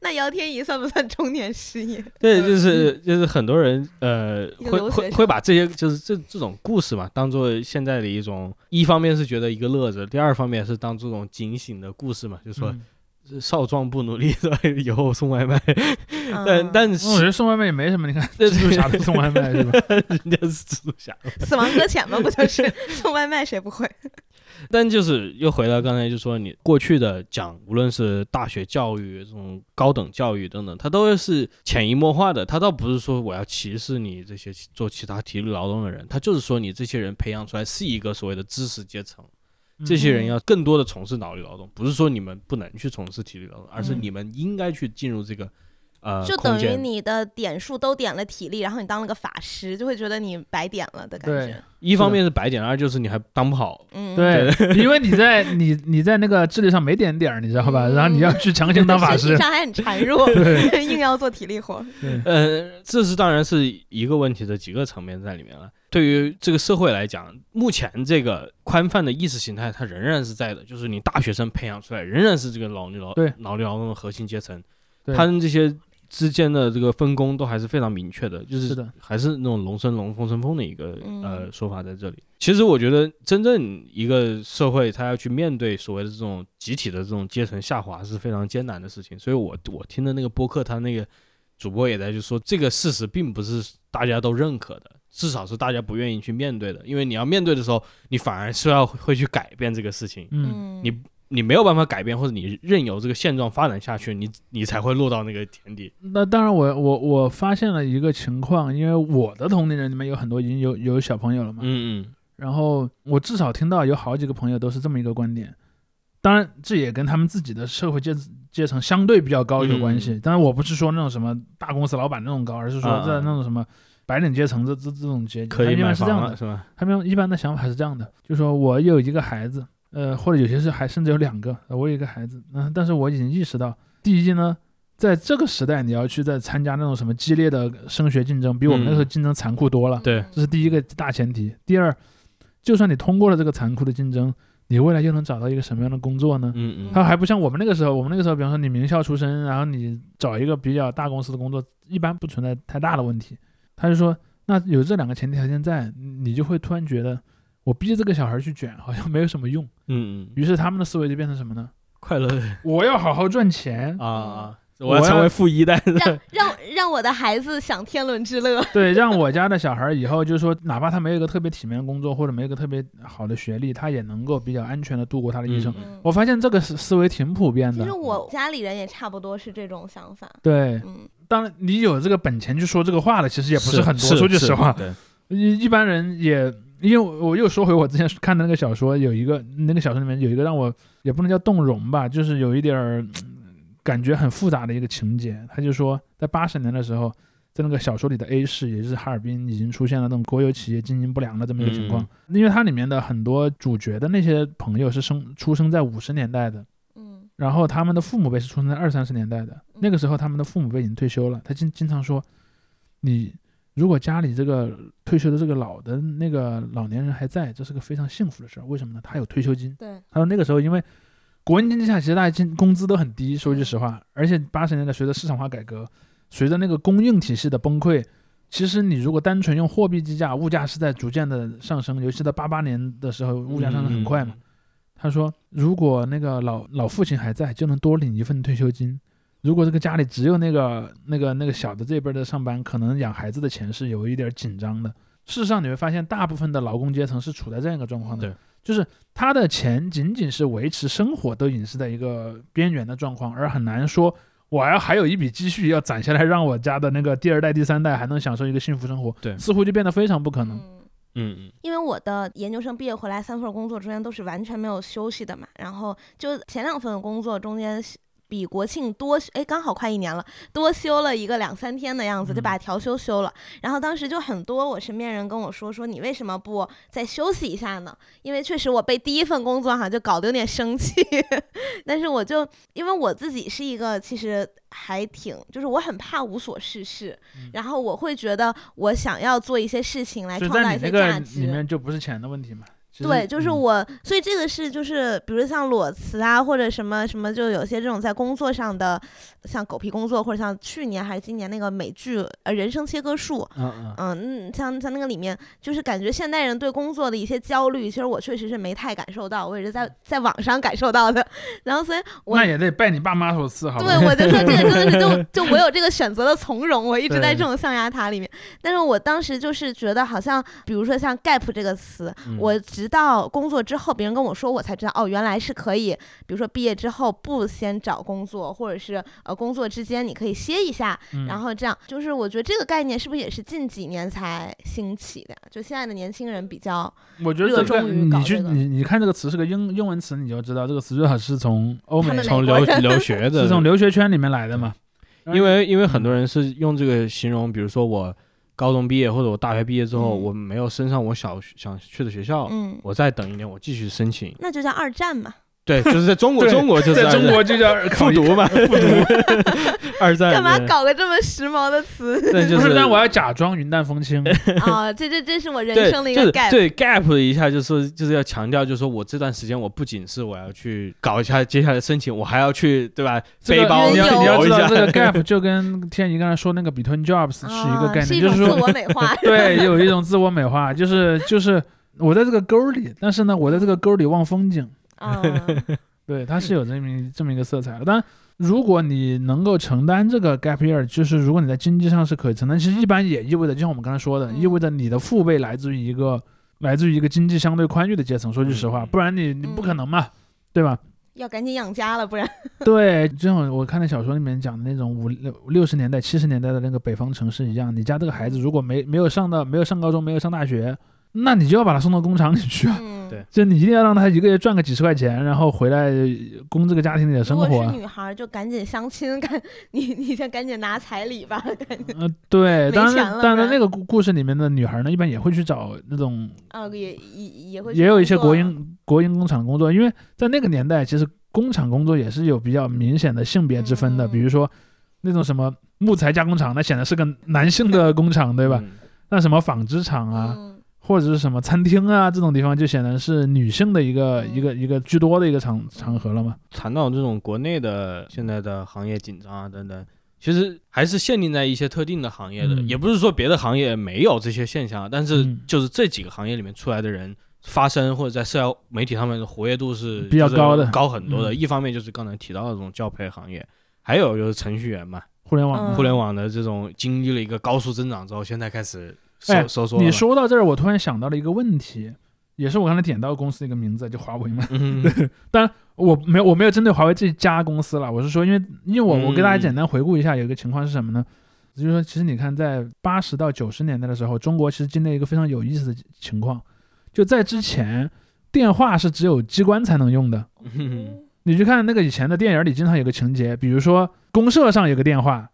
那姚天怡算不算中年失业？对，就是就是很多人呃会会会把这些就是这这种故事嘛，当做现在的一种，一方面是觉得一个乐子，第二方面是当这种警醒的故事嘛，就说。少壮不努力对吧？以后送外卖，但但是我觉得送外卖也没什么。你看蜘蛛侠送外卖是吧？人家是蜘蛛侠，死亡搁浅嘛，不就是 送外卖谁不会？但就是又回到刚才就说你过去的讲，无论是大学教育这种高等教育等等，它都是潜移默化的。它倒不是说我要歧视你这些做其他体力劳动的人，他就是说你这些人培养出来是一个所谓的知识阶层。这些人要更多的从事脑力劳动，不是说你们不能去从事体力劳动，而是你们应该去进入这个，呃，就等于你的点数都点了体力，然后你当了个法师，就会觉得你白点了的感觉。一方面是白点，二就是你还当不好。嗯，对，因为你在你你在那个智力上没点点儿，你知道吧？然后你要去强行当法 师，上还很孱弱 硬要做体力活。呃，这是当然是一个问题的几个层面在里面了。对于这个社会来讲，目前这个宽泛的意识形态它仍然是在的，就是你大学生培养出来仍然是这个脑力劳对脑力劳动的核心阶层，他们这些之间的这个分工都还是非常明确的，就是还是那种龙生龙，凤生凤的一个呃说法在这里。其实我觉得，真正一个社会它要去面对所谓的这种集体的这种阶层下滑是非常艰难的事情。所以我我听的那个播客，他那个主播也在就说，这个事实并不是大家都认可的。至少是大家不愿意去面对的，因为你要面对的时候，你反而是要会去改变这个事情。嗯，你你没有办法改变，或者你任由这个现状发展下去，你你才会落到那个田地。那当然，我我我发现了一个情况，因为我的同龄人里面有很多已经有有小朋友了嘛。嗯嗯。然后我至少听到有好几个朋友都是这么一个观点，当然这也跟他们自己的社会阶阶层相对比较高有关系。当然我不是说那种什么大公司老板那种高，而是说在那种什么白领阶层这这这种阶级，可以一般是这样的，是吧？他们一般的想法是这样的，就说我有一个孩子。呃，或者有些是还甚至有两个，我有一个孩子，嗯，但是我已经意识到，第一呢，在这个时代你要去再参加那种什么激烈的升学竞争，比我们那时候竞争残酷多了，对，这是第一个大前提。第二，就算你通过了这个残酷的竞争，你未来又能找到一个什么样的工作呢？嗯嗯，他还不像我们那个时候，我们那个时候，比方说你名校出身，然后你找一个比较大公司的工作，一般不存在太大的问题。他就说，那有这两个前提条件在，你就会突然觉得。我逼这个小孩去卷，好像没有什么用。嗯嗯。于是他们的思维就变成什么呢？快乐。我要好好赚钱啊！我要成为富一代。让让让我的孩子享天伦之乐。对，让我家的小孩以后就是说，哪怕他没有一个特别体面的工作，或者没有一个特别好的学历，他也能够比较安全的度过他的一生。我发现这个思思维挺普遍的。其实我家里人也差不多是这种想法。对，嗯，当然你有这个本钱去说这个话的，其实也不是很多。说句实话，一一般人也。因为我又说回我之前看的那个小说，有一个那个小说里面有一个让我也不能叫动容吧，就是有一点儿感觉很复杂的一个情节。他就说，在八十年的时候，在那个小说里的 A 市，也就是哈尔滨，已经出现了那种国有企业经营不良的这么一个情况。因为它里面的很多主角的那些朋友是生出生在五十年代的，嗯，然后他们的父母辈是出生在二三十年代的，那个时候他们的父母辈已经退休了。他经经常说，你。如果家里这个退休的这个老的那个老年人还在，这是个非常幸福的事儿。为什么呢？他有退休金。对。还有那个时候，因为国营经济下，其实大家金工资都很低。说句实话，而且八十年代随着市场化改革，随着那个供应体系的崩溃，其实你如果单纯用货币计价，物价是在逐渐的上升。尤其到八八年的时候，物价上升很快嘛。他说，如果那个老老父亲还在，就能多领一份退休金。如果这个家里只有那个那个那个小的这辈的上班，可能养孩子的钱是有一点紧张的。事实上，你会发现大部分的劳工阶层是处在这样一个状况的，就是他的钱仅仅是维持生活都隐是在一个边缘的状况，而很难说我要还有一笔积蓄要攒下来，让我家的那个第二代、第三代还能享受一个幸福生活。对，似乎就变得非常不可能。嗯嗯，因为我的研究生毕业回来三份工作中间都是完全没有休息的嘛，然后就前两份工作中间。比国庆多哎，刚好快一年了，多休了一个两三天的样子，就把调休休了。然后当时就很多我身边人跟我说，说你为什么不再休息一下呢？因为确实我被第一份工作哈就搞得有点生气。但是我就因为我自己是一个其实还挺，就是我很怕无所事事，然后我会觉得我想要做一些事情来创造一些价值。里面就不是钱的问题嘛。对，就是我，所以这个是就是，比如像裸辞啊，或者什么什么，就有些这种在工作上的，像狗皮工作，或者像去年还是今年那个美剧呃《人生切割术》，嗯嗯，像像那个里面，就是感觉现代人对工作的一些焦虑，其实我确实是没太感受到，我也是在在网上感受到的。然后所以，我那也得拜你爸妈所赐，好？对，我就说这个真的是就 就我有这个选择的从容，我一直在这种象牙塔里面。但是我当时就是觉得好像，比如说像 gap 这个词，我只。直到工作之后，别人跟我说，我才知道哦，原来是可以，比如说毕业之后不先找工作，或者是呃工作之间你可以歇一下，然后这样，就是我觉得这个概念是不是也是近几年才兴起的？就现在的年轻人比较我觉得热衷于你去你你看这个词是个英英文词，你就知道这个词最好是从欧美从留 留学的，是从留学圈里面来的嘛？因为因为很多人是用这个形容，比如说我。高中毕业或者我大学毕业之后，我没有升上我小想去的学校，我再等一年，我继续申请，那就叫二战嘛。对，就是在中国，中国就是在中国就叫 复读嘛，复读。二战干嘛搞个这么时髦的词？对，就是，但我要假装云淡风轻。啊，这这这是我人生的一个 gap。对 gap 一下，就是就是要强调，就是说我这段时间我不仅是我要去搞一下接下来申请，我还要去对吧？背包你要你要知道这个 gap 就跟天怡刚才说那个 between jobs 是一个概念，就是说自我美化。对，有一种自我美化，就是就是我在这个沟里，但是呢，我在这个沟里望风景。啊。对，它是有这么这么一个色彩的。但如果你能够承担这个 gap year，就是如果你在经济上是可以承担，其实一般也意味着，就像我们刚才说的，意味着你的父辈来自于一个来自于一个经济相对宽裕的阶层。说句实话，不然你你不可能嘛，对吧？要赶紧养家了，不然。对，就像我看那小说里面讲的那种五六六十年代、七十年代的那个北方城市一样，你家这个孩子如果没没有上到、没有上高中、没有上大学，那你就要把他送到工厂里去啊。对，就你一定要让他一个月赚个几十块钱，然后回来供这个家庭里的生活。如果是女孩，就赶紧相亲，赶你你先赶紧拿彩礼吧，赶紧。呃，对，当然，当然那个故故事里面的女孩呢，一般也会去找那种，啊，也也也会，也有一些国营国营工厂工作，因为在那个年代，其实工厂工作也是有比较明显的性别之分的，比如说那种什么木材加工厂，那显然是个男性的工厂，对吧？那什么纺织厂啊。或者是什么餐厅啊这种地方，就显然是女性的一个一个一个居多的一个场场合了嘛。谈到这种国内的现在的行业紧张啊等等，其实还是限定在一些特定的行业的，也不是说别的行业没有这些现象，但是就是这几个行业里面出来的人发声或者在社交媒体上面的活跃度是比较高的，高很多的。一方面就是刚才提到的这种教培行业，还有就是程序员嘛，互联网互联网的这种经历了一个高速增长之后，现在开始。哎，你说到这儿，我突然想到了一个问题，也是我刚才点到公司的一个名字，就华为嘛。当然，我没有我没有针对华为这家公司了，我是说，因为因为我我给大家简单回顾一下，有一个情况是什么呢？就是说，其实你看，在八十到九十年代的时候，中国其实经历了一个非常有意思的情况，就在之前，电话是只有机关才能用的。你去看那个以前的电影里，经常有个情节，比如说公社上有个电话。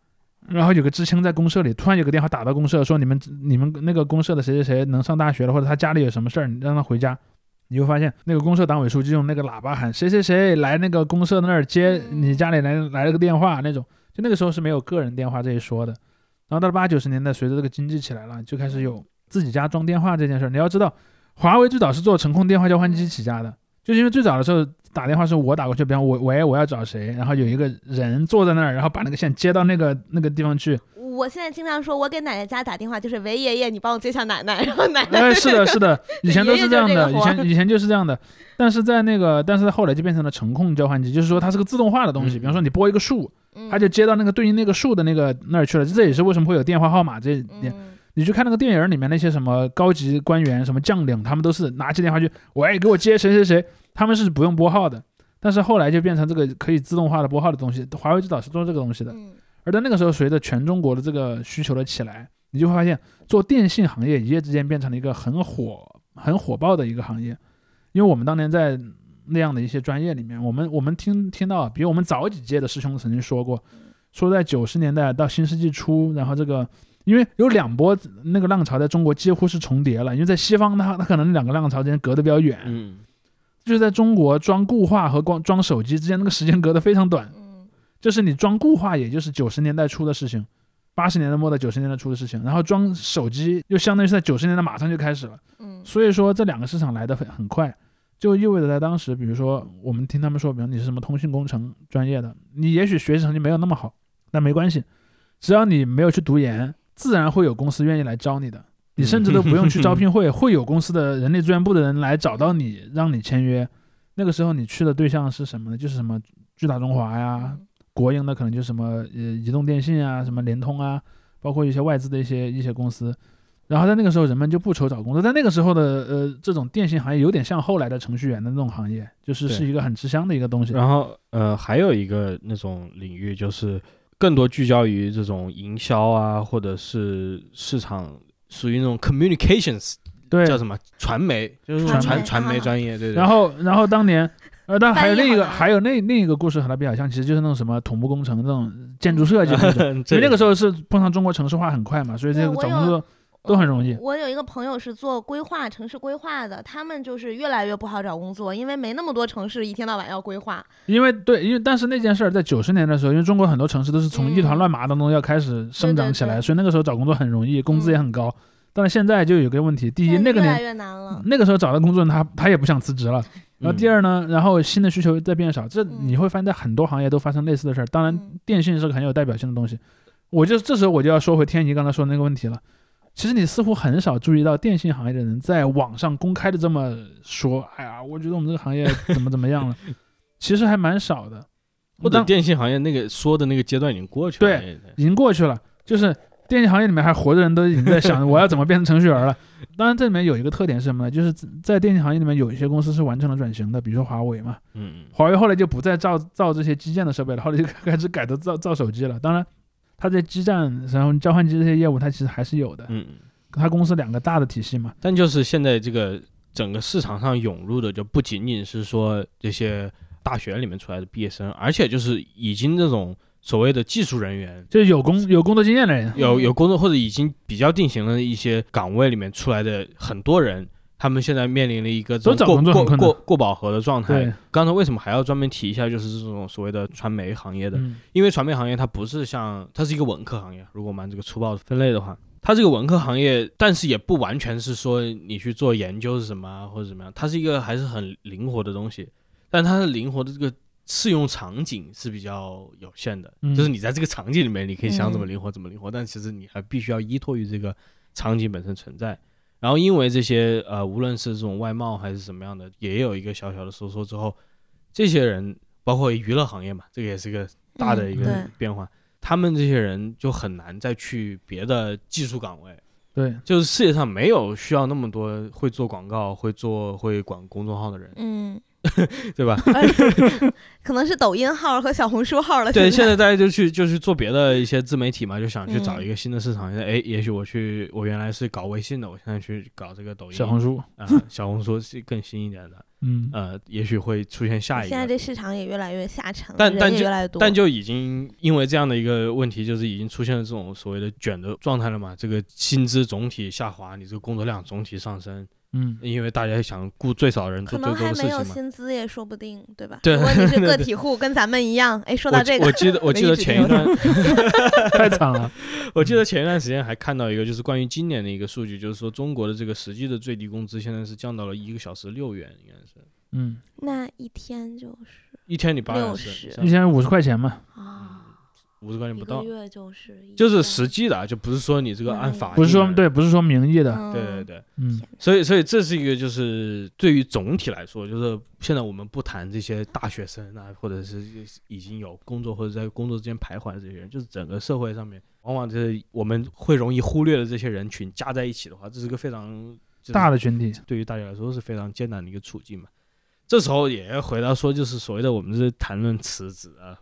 然后有个知青在公社里，突然有个电话打到公社，说你们你们那个公社的谁谁谁能上大学了，或者他家里有什么事儿，你让他回家。你会发现那个公社党委书记用那个喇叭喊谁谁谁来那个公社那儿接你家里来来了个电话那种。就那个时候是没有个人电话这一说的。然后到了八九十年代，随着这个经济起来了，就开始有自己家装电话这件事儿。你要知道，华为最早是做程控电话交换机起家的，就是因为最早的时候。打电话是我打过去，比方我喂，我要找谁，然后有一个人坐在那儿，然后把那个线接到那个那个地方去。我现在经常说，我给奶奶家打电话就是喂爷爷，你帮我接下奶奶，然后奶奶。哎，是的，是的，以前都是这样的，以前以前就是这样的。但是在那个，但是后来就变成了程控交换机，就是说它是个自动化的东西。比方说你拨一个数，它就接到那个对应那个数的那个那儿去了。这也是为什么会有电话号码这点。你去看那个电影里面那些什么高级官员、什么将领，他们都是拿起电话去喂，给我接谁谁谁，他们是不用拨号的。但是后来就变成这个可以自动化的拨号的东西，华为最早是做这个东西的。而在那个时候，随着全中国的这个需求的起来，你就会发现做电信行业一夜之间变成了一个很火、很火爆的一个行业。因为我们当年在那样的一些专业里面，我们我们听听到，比我们早几届的师兄曾经说过，说在九十年代到新世纪初，然后这个因为有两波那个浪潮在中国几乎是重叠了，因为在西方它它可能两个浪潮之间隔得比较远。就是在中国装固话和光装手机之间那个时间隔得非常短，嗯，就是你装固话也就是九十年代初的事情，八十年代末的九十年代初的事情，然后装手机又相当于是在九十年代马上就开始了，嗯，所以说这两个市场来的很很快，就意味着在当时，比如说我们听他们说，比如你是什么通信工程专业的，你也许学习成绩没有那么好，但没关系，只要你没有去读研，自然会有公司愿意来招你的。你甚至都不用去招聘会，会有公司的人力资源部的人来找到你，让你签约。那个时候你去的对象是什么呢？就是什么巨大中华呀，国营的可能就什么呃移动电信啊，什么联通啊，包括一些外资的一些一些公司。然后在那个时候，人们就不愁找工作。在那个时候的呃这种电信行业，有点像后来的程序员的那种行业，就是是一个很吃香的一个东西。然后呃还有一个那种领域，就是更多聚焦于这种营销啊，或者是市场。属于那种 communications，对，叫什么？传媒，就是传传媒。专业，对对。然后，然后当年，呃，但还有另一个，还有那另一个故事和它比较像，其实就是那种什么土木工程这种建筑设计，因为那个时候是碰上中国城市化很快嘛，所以这个找工作。都很容易。我有一个朋友是做规划、城市规划的，他们就是越来越不好找工作，因为没那么多城市一天到晚要规划。因为对，因为但是那件事儿在九十年的时候，因为中国很多城市都是从一团乱麻当中要开始生长起来，所以那个时候找工作很容易，工资也很高。但是现在就有个问题，第一，那个年那个时候找的工作人他他也不想辞职了。然后第二呢，然后新的需求在变少，这你会发现在很多行业都发生类似的事儿。当然，电信是个很有代表性的东西。我就这时候我就要说回天怡刚才说的那个问题了。其实你似乎很少注意到电信行业的人在网上公开的这么说，哎呀，我觉得我们这个行业怎么怎么样了，其实还蛮少的。或者电信行业那个说的那个阶段已经过去了，对，已经过去了。就是电信行业里面还活着人都已经在想我要怎么变成程序员了。当然，这里面有一个特点是什么呢？就是在电信行业里面有一些公司是完成了转型的，比如说华为嘛。嗯华为后来就不再造造这些基建的设备了，后来就开始改的造造手机了。当然，它在基站然后交换机这些业务，它其实还是有的。嗯，他公司两个大的体系嘛。但就是现在这个整个市场上涌入的，就不仅仅是说这些大学里面出来的毕业生，而且就是已经这种。所谓的技术人员，就是有工有工作经验的人，有有工作或者已经比较定型的一些岗位里面出来的很多人，他们现在面临了一个过过过过饱和的状态。刚才为什么还要专门提一下，就是这种所谓的传媒行业的？因为传媒行业它不是像它是一个文科行业，如果我们按这个粗暴的分类的话，它这个文科行业，但是也不完全是说你去做研究是什么或者怎么样，它是一个还是很灵活的东西，但它的灵活的这个。适用场景是比较有限的，就是你在这个场景里面，你可以想怎么灵活怎么灵活，但其实你还必须要依托于这个场景本身存在。然后因为这些呃，无论是这种外贸还是什么样的，也有一个小小的收缩之后，这些人包括娱乐行业嘛，这个也是个大的一个变化，他们这些人就很难再去别的技术岗位。对，就是世界上没有需要那么多会做广告、会做会管公众号的人。嗯。对吧？可能是抖音号和小红书号了。对，现在大家就去就去做别的一些自媒体嘛，就想去找一个新的市场。现在哎，也许我去，我原来是搞微信的，我现在去搞这个抖音、小红书啊，小红书是更新一点的。嗯，呃，也许会出现下一个。现在这市场也越来越下沉，但但就多，但就已经因为这样的一个问题，就是已经出现了这种所谓的卷的状态了嘛？这个薪资总体下滑，你这个工作量总体上升。嗯，因为大家想雇最少人做最多的事情可能还没有薪资也说不定，对吧？对，如果你是 个体户，跟咱们一样。哎，说到这个，我记得 我记得前一段 太惨了。我记得前一段时间还看到一个，就是关于今年的一个数据，就是说中国的这个实际的最低工资现在是降到了一个小时六元，应该是。嗯，那一天就是一天你八小时，一天五十块钱嘛。啊。五十块钱不到，就是就是实际的，就不是说你这个按法，不是说对，不是说名义的，对对对，嗯，所以所以这是一个就是对于总体来说，就是现在我们不谈这些大学生啊，或者是已经有工作或者在工作之间徘徊的这些人，就是整个社会上面，往往就是我们会容易忽略的这些人群加在一起的话，这是个非常大的群体，对于大家来说是非常艰难的一个处境嘛。这时候也要回到说，就是所谓的我们是谈论辞职啊。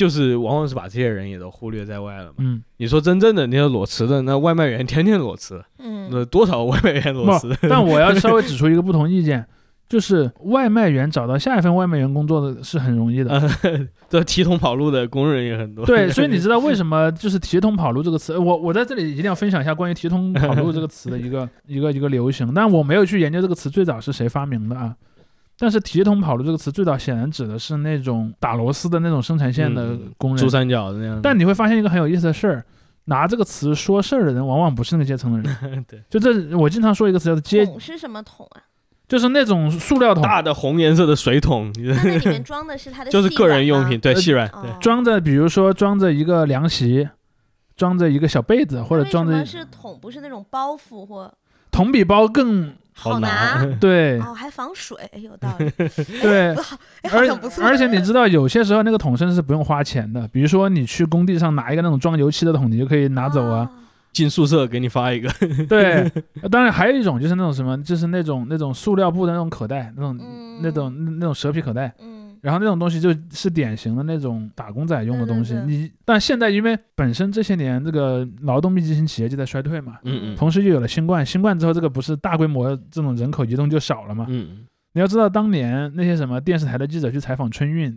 就是往往是把这些人也都忽略在外了嘛。嗯，你说真正的那些裸辞的，那外卖员天天裸辞，嗯，那多少外卖员裸辞？但我要稍微指出一个不同意见，就是外卖员找到下一份外卖员工作的是很容易的，这提桶跑路的工人也很多。对，所以你知道为什么就是提桶跑路这个词？我我在这里一定要分享一下关于提桶跑路这个词的一个一个一个流行，但我没有去研究这个词最早是谁发明的啊。但是提桶跑路这个词最早显然指的是那种打螺丝的那种生产线的工人，珠三角的那样。但你会发现一个很有意思的事儿，拿这个词说事儿的人往往不是那个阶层的人。对，就这我经常说一个词叫做“阶”，桶是什么桶啊？就是那种塑料桶，大的红颜色的水桶。那里面装的是它的，就是个人用品，对，细软，对，装着比如说装着一个凉席，装着一个小被子，或者装着是桶，不是那种包袱或桶比包更。好拿，对，哦，还防水，有道理，对，而且而且你知道，有些时候那个桶甚至是不用花钱的，比如说你去工地上拿一个那种装油漆的桶，你就可以拿走啊，进宿舍给你发一个，对，当然还有一种就是那种什么，就是那种那种塑料布的那种口袋，那种那种那种蛇皮口袋，嗯。然后那种东西就是典型的那种打工仔用的东西。你但现在因为本身这些年这个劳动密集型企业就在衰退嘛，嗯嗯，同时又有了新冠，新冠之后这个不是大规模这种人口移动就少了嘛，嗯你要知道当年那些什么电视台的记者去采访春运，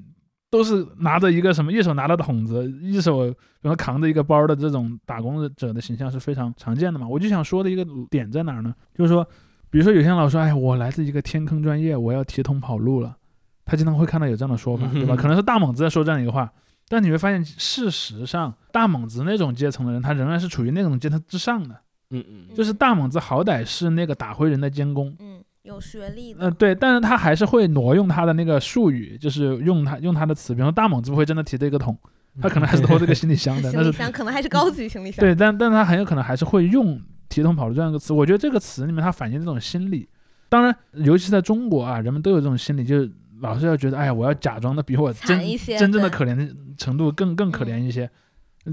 都是拿着一个什么一手拿着桶子，一手然后扛着一个包的这种打工者的形象是非常常见的嘛。我就想说的一个点在哪儿呢？就是说，比如说有些人老说，哎，我来自一个天坑专业，我要提桶跑路了。他经常会看到有这样的说法，对吧？可能是大猛子在说这样一个话，但你会发现，事实上，大猛子那种阶层的人，他仍然是处于那种阶层之上的。嗯嗯，就是大猛子好歹是那个打灰人的监工，嗯，有学历的。嗯，对，但是他还是会挪用他的那个术语，就是用他用他的词，比如说大猛子不会真的提这个桶，他可能还是拖这个行李箱的。行李箱可能还是高级行李箱。对，但但他很有可能还是会用提桶跑路这样一个词。我觉得这个词里面它反映这种心理。当然，尤其是在中国啊，人们都有这种心理，就是。老是要觉得，哎呀，我要假装的比我真真正的可怜的程度更更可怜一些，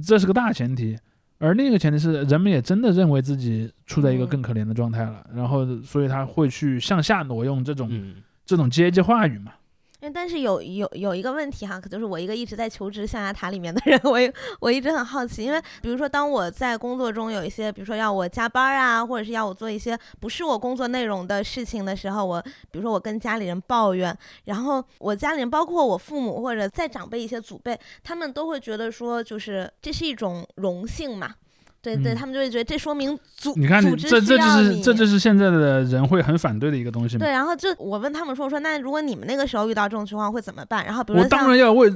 这是个大前提。而另一个前提是，人们也真的认为自己处在一个更可怜的状态了，然后所以他会去向下挪用这种这种阶级话语嘛。哎，但是有有有一个问题哈，可就是我一个一直在求职象牙塔里面的人，我我一直很好奇，因为比如说当我在工作中有一些，比如说要我加班啊，或者是要我做一些不是我工作内容的事情的时候，我比如说我跟家里人抱怨，然后我家里人包括我父母或者再长辈一些祖辈，他们都会觉得说，就是这是一种荣幸嘛。对对，他们就会觉得这说明组你看，这这就是这就是现在的人会很反对的一个东西。对，然后就我问他们说，我说那如果你们那个时候遇到这种情况会怎么办？然后比如说我当然要为。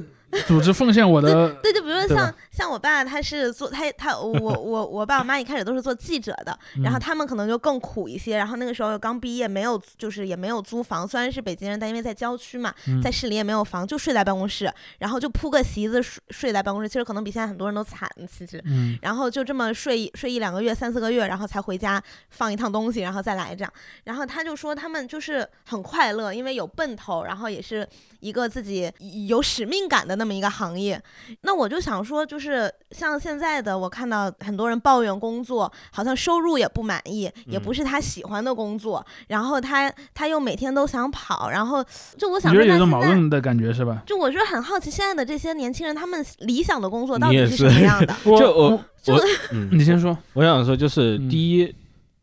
组织奉献我的对，就比如说像像我爸，他是做他他我我我爸我妈一开始都是做记者的，然后他们可能就更苦一些，然后那个时候刚毕业，没有就是也没有租房，虽然是北京人，但因为在郊区嘛，在市里也没有房，就睡在办公室，然后就铺个席子睡睡在办公室，其实可能比现在很多人都惨，其实，然后就这么睡睡一两个月三四个月，然后才回家放一趟东西，然后再来这样，然后他就说他们就是很快乐，因为有奔头，然后也是一个自己有使命感的那。这么一个行业，那我就想说，就是像现在的，我看到很多人抱怨工作，好像收入也不满意，也不是他喜欢的工作，然后他他又每天都想跑，然后就我想说，有种矛盾的感觉是吧？就我是很好奇，现在的这些年轻人，他们理想的工作到底是什么样的？就我我，你先说。我想说，就是第一。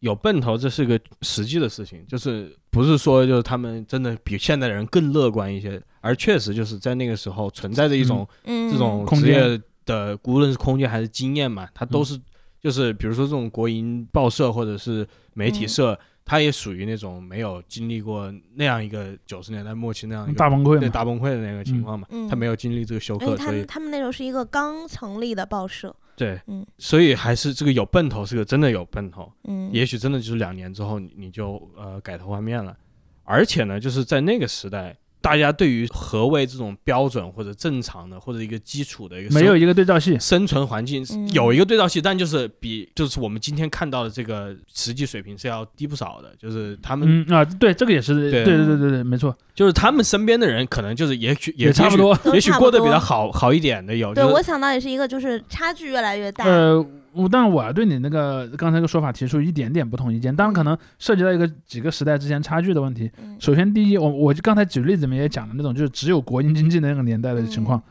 有奔头，这是个实际的事情，就是不是说就是他们真的比现代人更乐观一些，而确实就是在那个时候存在着一种这种职业的，无论是空间还是经验嘛，它都是就是比如说这种国营报社或者是媒体社，它也属于那种没有经历过那样一个九十年代末期那样一个大崩溃、对大崩溃的那个情况嘛，他没有经历这个休克，所以他们那时候是一个刚成立的报社。对，嗯，所以还是这个有奔头，是个真的有奔头，嗯，也许真的就是两年之后，你你就呃改头换面了，而且呢，就是在那个时代。大家对于何为这种标准或者正常的或者一个基础的一个没有一个对照系，生存环境有一个对照系，但就是比就是我们今天看到的这个实际水平是要低不少的。就是他们啊，对这个也是对对对对对，没错，就是他们身边的人可能就是也许也差不多，也许过得比较好好一点的有。对我想到也是一个，就是差距越来越大。呃。我，但我对你那个刚才个说法提出一点点不同意见。当然，可能涉及到一个几个时代之间差距的问题。首先，第一，我我就刚才举例子里面也讲了那种就是只有国营经济的那个年代的情况。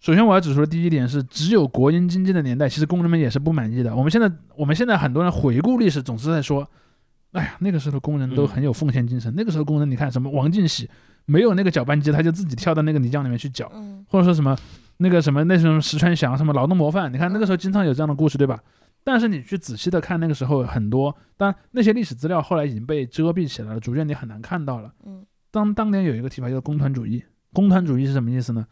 首先，我要指出的第一点是，只有国营经济的年代，其实工人们也是不满意的。我们现在，我们现在很多人回顾历史，总是在说，哎呀，那个时候工人都很有奉献精神。那个时候工人，你看什么王进喜，没有那个搅拌机，他就自己跳到那个泥浆里面去搅，或者说什么。那个什么，那什么石川祥，什么劳动模范，你看那个时候经常有这样的故事，对吧？但是你去仔细的看那个时候很多，但那些历史资料后来已经被遮蔽起来了，逐渐你很难看到了。嗯，当当年有一个提法叫工团主义，工团主义是什么意思呢？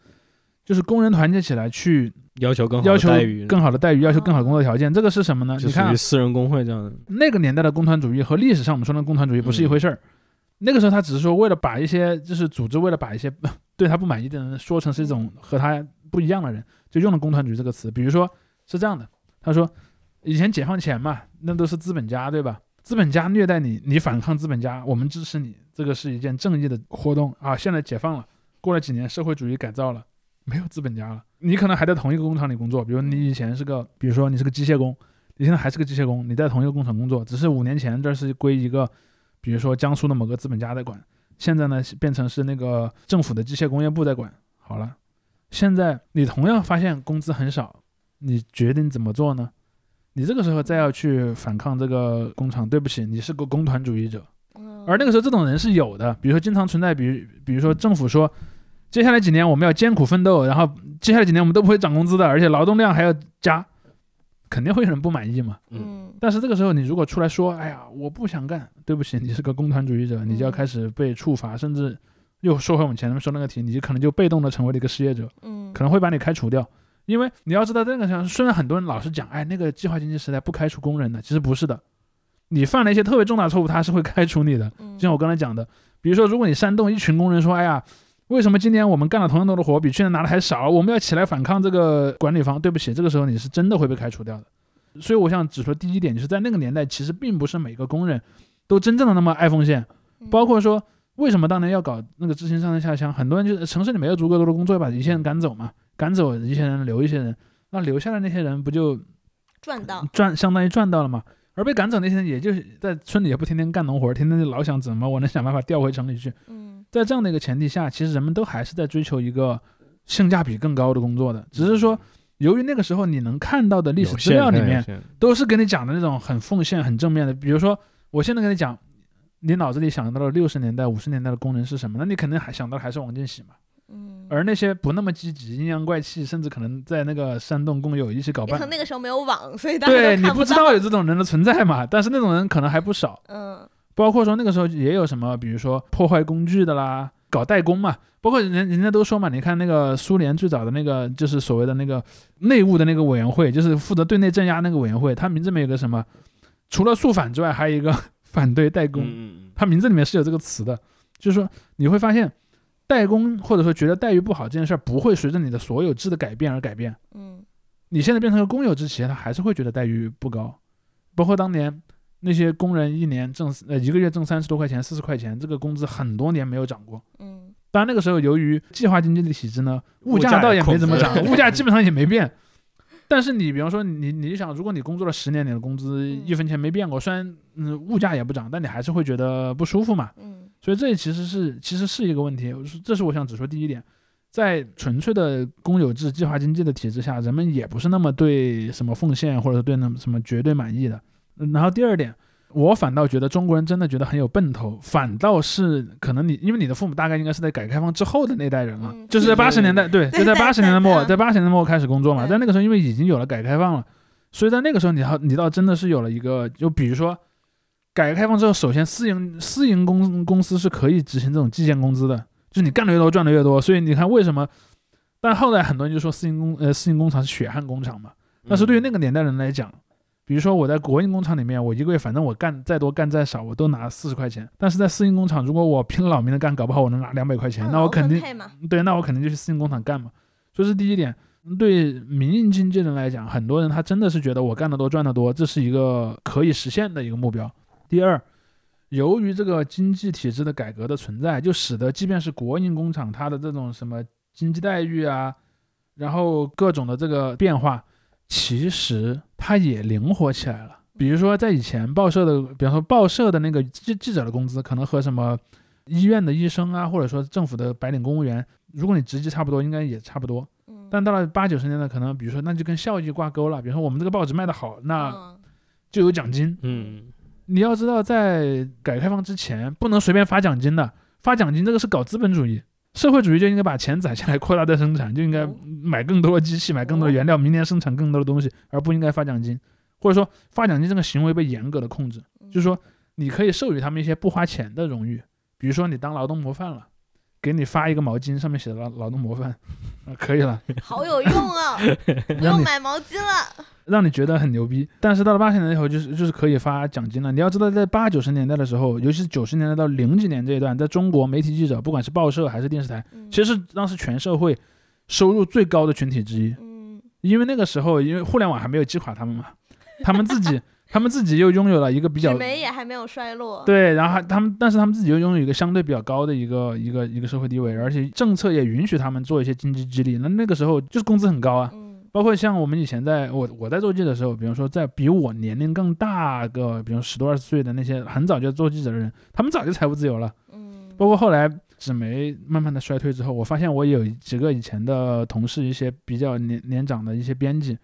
就是工人团结起来去要求更好要求待遇，更好的待遇，要求更好的工作条件，这个是什么呢？你看私人工会这样的。那个年代的工团主义和历史上我们说的工团主义不是一回事儿。那个时候他只是说为了把一些就是组织为了把一些 对他不满意的人说成是一种和他不一样的人。就用了“工团主义”这个词，比如说是这样的，他说，以前解放前嘛，那都是资本家，对吧？资本家虐待你，你反抗资本家，我们支持你，这个是一件正义的活动啊。现在解放了，过了几年，社会主义改造了，没有资本家了，你可能还在同一个工厂里工作，比如你以前是个，比如说你是个机械工，你现在还是个机械工，你在同一个工厂工作，只是五年前这是归一个，比如说江苏的某个资本家在管，现在呢变成是那个政府的机械工业部在管，好了。现在你同样发现工资很少，你决定怎么做呢？你这个时候再要去反抗这个工厂，对不起，你是个工团主义者。而那个时候这种人是有的，比如说经常存在，比如比如说政府说，接下来几年我们要艰苦奋斗，然后接下来几年我们都不会涨工资的，而且劳动量还要加，肯定会有人不满意嘛。嗯。但是这个时候你如果出来说，哎呀，我不想干，对不起，你是个工团主义者，你就要开始被处罚，甚至。又说回我们前面说那个题，你就可能就被动的成为了一个失业者，嗯，可能会把你开除掉，因为你要知道这个上，虽然很多人老是讲，哎，那个计划经济时代不开除工人的，其实不是的，你犯了一些特别重大错误，他是会开除你的。就像我刚才讲的，比如说，如果你煽动一群工人说，哎呀，为什么今年我们干了同样多的活，比去年拿的还少，我们要起来反抗这个管理方，对不起，这个时候你是真的会被开除掉的。所以我想指出第一点，就是在那个年代，其实并不是每个工人都真正的那么爱奉献，包括说。为什么当年要搞那个知青上山下乡？很多人就是城市里没有足够多的工作，把一些人赶走嘛，赶走一些人，留一些人，那留下的那些人不就赚到赚，相当于赚到了嘛。而被赶走那些人，也就是在村里也不天天干农活，天天就老想怎么我能想办法调回城里去。嗯，在这样的一个前提下，其实人们都还是在追求一个性价比更高的工作的，只是说，由于那个时候你能看到的历史资料里面都是给你讲的那种很奉献、很正面的，比如说我现在跟你讲，你脑子里想到了六十年代、五十年代的工人是什么，那你肯定还想到还是王建喜嘛。嗯，而那些不那么积极、阴阳怪气，甚至可能在那个煽动工友一起搞办，那个时候没有网，所以大家对你不知道有这种人的存在嘛？但是那种人可能还不少。嗯，包括说那个时候也有什么，比如说破坏工具的啦，搞代工嘛。包括人人家都说嘛，你看那个苏联最早的那个就是所谓的那个内务的那个委员会，就是负责对内镇压那个委员会，它名字里面有个什么？除了肃反之外，还有一个反对代工。嗯它名字里面是有这个词的，就是说你会发现。代工或者说觉得待遇不好这件事儿不会随着你的所有制的改变而改变。嗯，你现在变成个公有制企业，他还是会觉得待遇不高。包括当年那些工人一年挣呃一个月挣三十多块钱、四十块钱，这个工资很多年没有涨过。嗯，当然那个时候由于计划经济的体制呢，物价倒也没怎么涨，物价基本上也没变。但是你比方说你你想，如果你工作了十年，你的工资一分钱没变过，虽然嗯物价也不涨，但你还是会觉得不舒服嘛。嗯，所以这其实是其实是一个问题，这是我想指出第一点，在纯粹的公有制计划经济的体制下，人们也不是那么对什么奉献或者对那什么绝对满意的。然后第二点。我反倒觉得中国人真的觉得很有奔头，反倒是可能你，因为你的父母大概应该是在改革开放之后的那代人了，就是在八十年代，对，就在八十年代末，在八十年代末开始工作嘛，在那个时候因为已经有了改革开放了，所以在那个时候你倒你倒真的是有了一个，就比如说改革开放之后，首先私营私营公公司是可以执行这种计件工资的，就是你干的越多赚的越多，所以你看为什么？但后来很多人就说私营工呃私营工厂是血汗工厂嘛，但是对于那个年代人来讲。比如说我在国营工厂里面，我一个月反正我干再多干再少，我都拿四十块钱。但是在私营工厂，如果我拼了老命的干，搞不好我能拿两百块钱，那我肯定对，那我肯定就去私营工厂干嘛。这是第一点。对民营经济人来讲，很多人他真的是觉得我干得多赚得多，这是一个可以实现的一个目标。第二，由于这个经济体制的改革的存在，就使得即便是国营工厂，它的这种什么经济待遇啊，然后各种的这个变化。其实它也灵活起来了。比如说，在以前报社的，比方说报社的那个记记者的工资，可能和什么医院的医生啊，或者说政府的白领公务员，如果你职级差不多，应该也差不多。但到了八九十年代，可能比如说那就跟效益挂钩了。比如说我们这个报纸卖得好，那就有奖金。嗯，你要知道，在改革开放之前，不能随便发奖金的。发奖金这个是搞资本主义。社会主义就应该把钱攒下来，扩大再生产，就应该买更多的机器，买更多的原料，明年生产更多的东西，而不应该发奖金，或者说发奖金这个行为被严格的控制，就是说你可以授予他们一些不花钱的荣誉，比如说你当劳动模范了，给你发一个毛巾，上面写的劳劳动模范，啊，可以了，好有用啊，不用买毛巾了。让你觉得很牛逼，但是到了八十年代以后，就是就是可以发奖金了。你要知道，在八九十年代的时候，尤其是九十年代到零几年这一段，在中国媒体记者，不管是报社还是电视台，其实是当时全社会收入最高的群体之一。嗯，因为那个时候，因为互联网还没有击垮他们嘛，他们自己，他们自己又拥有了一个比较，媒也还没有衰落。对，然后他们，但是他们自己又拥有一个相对比较高的一个一个一个社会地位，而且政策也允许他们做一些经济激励。那那个时候就是工资很高啊。包括像我们以前在我我在做记者的时候，比方说在比我年龄更大个，比如十多二十岁的那些很早就做记者的人，他们早就财务自由了。嗯，包括后来纸媒慢慢的衰退之后，我发现我有几个以前的同事，一些比较年年长的一些编辑，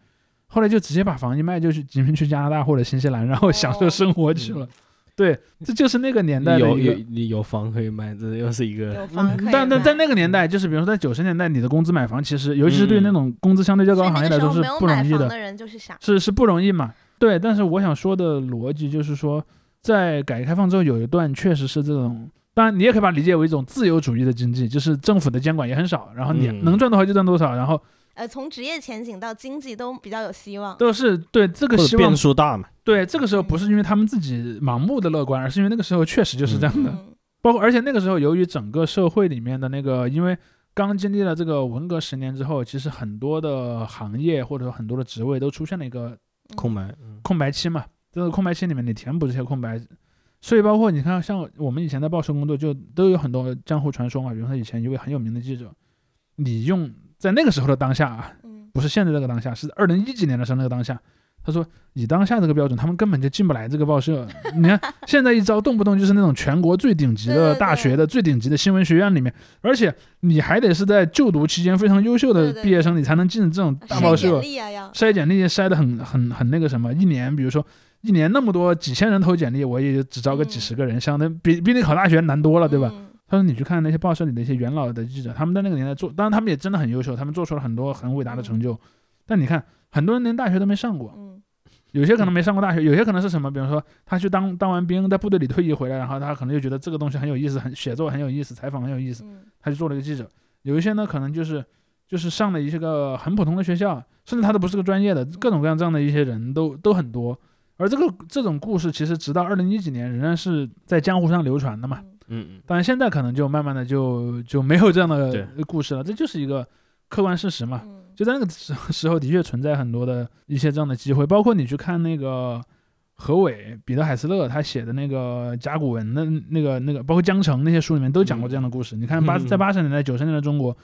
后来就直接把房一卖，就去移民去加拿大或者新西兰，然后享受生活去了。对，这就是那个年代的有有你有房可以卖，这又是一个。但但在那个年代，就是比如说在九十年代，你的工资买房，其实尤其是对那种工资相对较高的行业来说是不容易的。是是不容易嘛？对，但是我想说的逻辑就是说，在改革开放之后，有一段确实是这种，当然你也可以把它理解为一种自由主义的经济，就是政府的监管也很少，然后你能赚多少就赚多少，然后。呃，从职业前景到经济都比较有希望，都是对这个希望变数大嘛？对，这个时候不是因为他们自己盲目的乐观，而是因为那个时候确实就是这样的。包括而且那个时候，由于整个社会里面的那个，因为刚经历了这个文革十年之后，其实很多的行业或者说很多的职位都出现了一个空白空白期嘛。这个空白期里面，你填补这些空白，所以包括你看，像我们以前在报社工作，就都有很多江湖传说嘛。比如说以前一位很有名的记者，你用。在那个时候的当下啊，不是现在这个当下，是二零一几年的时候那个当下。他他说以当下这个标准，他们根本就进不来这个报社。你看 现在一招，动不动就是那种全国最顶级的大学的最顶级的新闻学院里面，而且你还得是在就读期间非常优秀的毕业生，你才能进这种大报社。筛简历筛的很很很那个什么，一年比如说一年那么多几千人投简历，我也只招个几十个人，相当比比你考大学难多了，对吧？他说：“你去看那些报社里的一些元老的记者，他们在那个年代做，当然他们也真的很优秀，他们做出了很多很伟大的成就。但你看，很多人连大学都没上过，有些可能没上过大学，有些可能是什么？比如说他去当当完兵，在部队里退役回来，然后他可能就觉得这个东西很有意思，很写作很有意思，采访很有意思，他就做了一个记者。有一些呢，可能就是就是上了一些个很普通的学校，甚至他都不是个专业的，各种各样这样的一些人都都很多。而这个这种故事，其实直到二零一几年仍然是在江湖上流传的嘛。”嗯嗯，当然现在可能就慢慢的就就没有这样的故事了，这就是一个客观事实嘛。就在那个时 时候，的确存在很多的一些这样的机会，包括你去看那个何伟、彼得海斯勒他写的那个甲骨文的那个那个，包括江城那些书里面都讲过这样的故事。你看八 在八十年代、九十年代中国，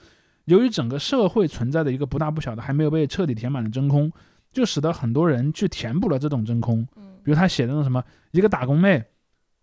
由于整个社会存在的一个不大不小的还没有被彻底填满的真空，就使得很多人去填补了这种真空。比如他写的那种什么一个打工妹。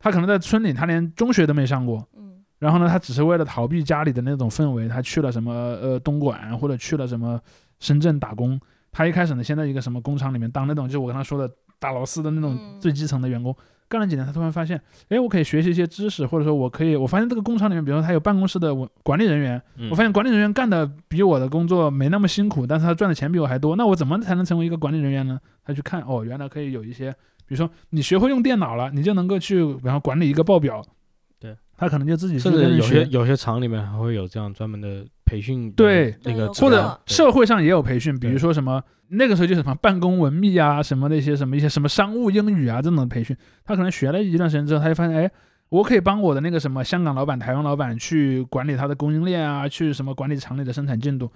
他可能在村里，他连中学都没上过，嗯，然后呢，他只是为了逃避家里的那种氛围，他去了什么呃东莞或者去了什么深圳打工。他一开始呢，先在一个什么工厂里面当那种，就我跟他说的打螺丝的那种最基层的员工，干了几年，他突然发现，哎，我可以学习一些知识，或者说我可以，我发现这个工厂里面，比如说他有办公室的管理人员，我发现管理人员干的比我的工作没那么辛苦，但是他赚的钱比我还多，那我怎么才能成为一个管理人员呢？他去看，哦，原来可以有一些。比如说，你学会用电脑了，你就能够去，比方管理一个报表。对，他可能就自己甚至有些有些厂里面还会有这样专门的培训。对，那个或者社会上也有培训，比如说什么那个时候就什么办公文秘啊，什么那些什么一些什么商务英语啊这种培训，他可能学了一段时间之后，他就发现，哎，我可以帮我的那个什么香港老板、台湾老板去管理他的供应链啊，去什么管理厂里的生产进度。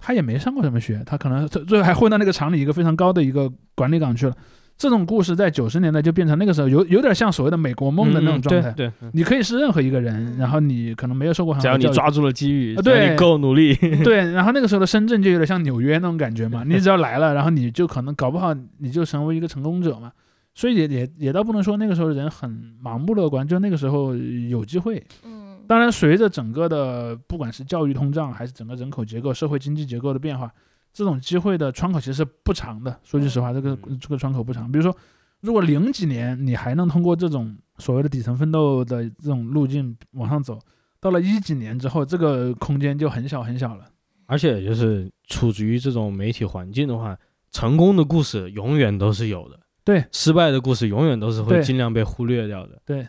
他也没上过什么学，他可能最后还混到那个厂里一个非常高的一个管理岗去了。这种故事在九十年代就变成那个时候有有点像所谓的美国梦的那种状态。对，你可以是任何一个人，然后你可能没有受过很好教育，只要你抓住了机遇，对，你够努力。对，然后那个时候的深圳就有点像纽约那种感觉嘛，你只要来了，然后你就可能搞不好你就成为一个成功者嘛。所以也也也倒不能说那个时候人很盲目乐观，就那个时候有机会。嗯，当然随着整个的不管是教育通胀还是整个人口结构、社会经济结构的变化。这种机会的窗口其实是不长的。说句实话，这个这个窗口不长。比如说，如果零几年你还能通过这种所谓的底层奋斗的这种路径往上走，到了一几年之后，这个空间就很小很小了。而且就是处于这种媒体环境的话，成功的故事永远都是有的，对；失败的故事永远都是会尽量被忽略掉的，对。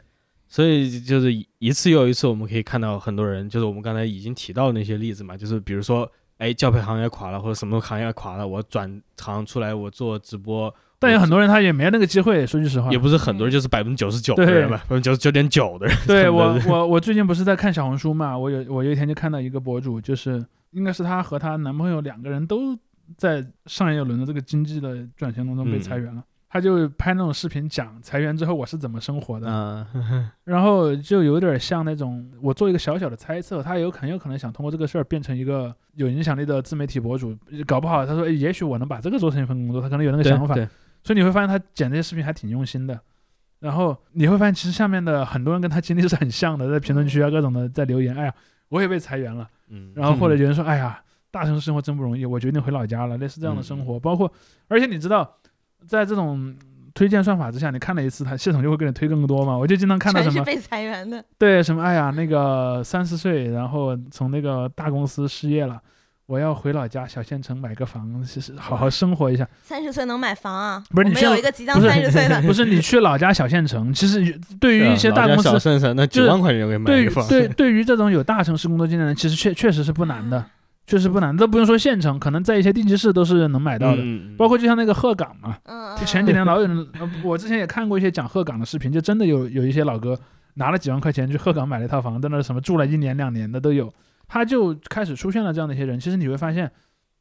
所以就是一次又一次，我们可以看到很多人，就是我们刚才已经提到的那些例子嘛，就是比如说。哎，教培行业垮了，或者什么行业垮了，我转行出来，我做直播。但有很多人他也没那个机会，说句实话。也不是很多人，就是百分之九十九的人吧，百分之九十九点九的人。对我，我我最近不是在看小红书嘛？我有我有一天就看到一个博主，就是应该是她和她男朋友两个人都在上一轮的这个经济的转型当中被裁员了。他就拍那种视频讲裁员之后我是怎么生活的，然后就有点像那种我做一个小小的猜测，他有很有可能想通过这个事儿变成一个有影响力的自媒体博主，搞不好他说也许我能把这个做成一份工作，他可能有那个想法，所以你会发现他剪这些视频还挺用心的，然后你会发现其实下面的很多人跟他经历是很像的，在评论区啊各种的在留言，哎呀我也被裁员了，嗯，然后或者有人说哎呀大城市生活真不容易，我决定回老家了，类似这样的生活，包括而且你知道。在这种推荐算法之下，你看了一次，它系统就会给你推更多嘛？我就经常看到什么被裁员的，对，什么哎呀，那个三十岁，然后从那个大公司失业了，我要回老家小县城买个房，其实好好生活一下。三十岁能买房啊？不是，你有一个即将三十岁的，不是你去老家小县城，其实对于一些大公司，小县城那几万块钱可以买一个房。对，对于这种有大城市工作经验的人，其实确确实是不难的。确实不难，都不用说县城，可能在一些地级市都是能买到的。包括就像那个鹤岗嘛，就前几天老有人，我之前也看过一些讲鹤岗的视频，就真的有有一些老哥拿了几万块钱去鹤岗买了一套房，在那什么住了一年两年的都有。他就开始出现了这样的一些人。其实你会发现，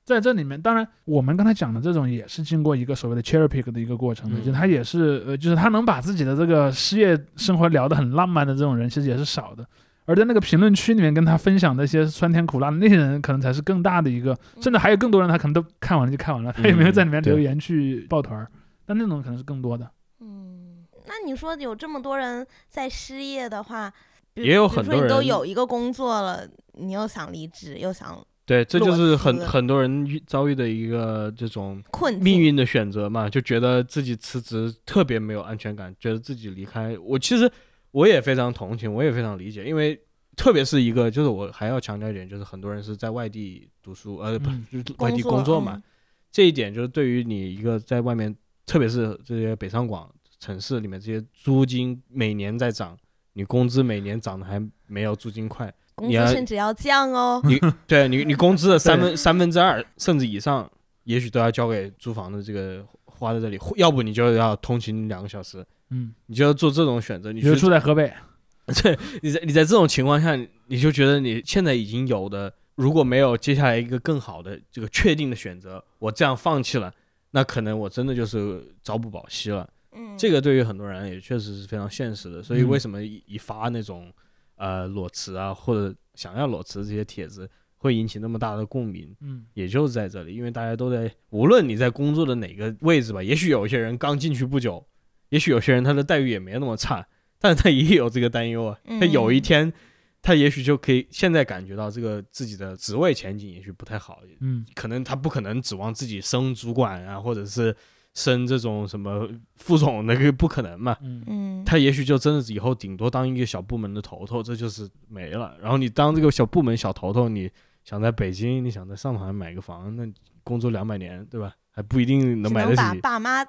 在这里面，当然我们刚才讲的这种也是经过一个所谓的 cherry pick 的一个过程的，就他也是呃，就是他能把自己的这个失业生活聊得很浪漫的这种人，其实也是少的。而在那个评论区里面跟他分享那些酸甜苦辣的那些人，可能才是更大的一个，甚至还有更多人，他可能都看完了就看完了，他也没有在里面留言去抱团儿。但那种可能是更多的。嗯，那你说有这么多人在失业的话，也有很多人都有一个工作了，你又想离职，又想对，这就是很很多人遇遭遇的一个这种困命运的选择嘛，就觉得自己辞职特别没有安全感，觉得自己离开我，其实我也非常同情，我也非常理解，因为特别是一个就是我还要强调一点，就是很多人是在外地读书，呃，不就是外地工作嘛，这一点就是对于你一个在外面，特别是这些北上广城市里面，这些租金每年在涨，你工资每年涨的还没有租金快。工资甚至要降哦。你 对你，你工资的三分三分之二甚至以上，也许都要交给租房的这个花在这里，要不你就要通勤两个小时。嗯，你就要做这种选择。你就住在河北，对，你在你在这种情况下，你就觉得你现在已经有的，如果没有接下来一个更好的这个确定的选择，我这样放弃了，那可能我真的就是朝不保夕了。嗯，这个对于很多人也确实是非常现实的。所以为什么一发那种。呃，裸辞啊，或者想要裸辞这些帖子会引起那么大的共鸣，嗯，也就是在这里，因为大家都在，无论你在工作的哪个位置吧，也许有一些人刚进去不久，也许有些人他的待遇也没那么差，但是他也有这个担忧啊，他有一天，他也许就可以现在感觉到这个自己的职位前景也许不太好，嗯，可能他不可能指望自己升主管啊，或者是。升这种什么副总那个不可能嘛，嗯，他也许就真的以后顶多当一个小部门的头头，这就是没了。然后你当这个小部门小头头，你想在北京，你想在上海买个房，那工作两百年，对吧？还不一定能买得起。爸妈。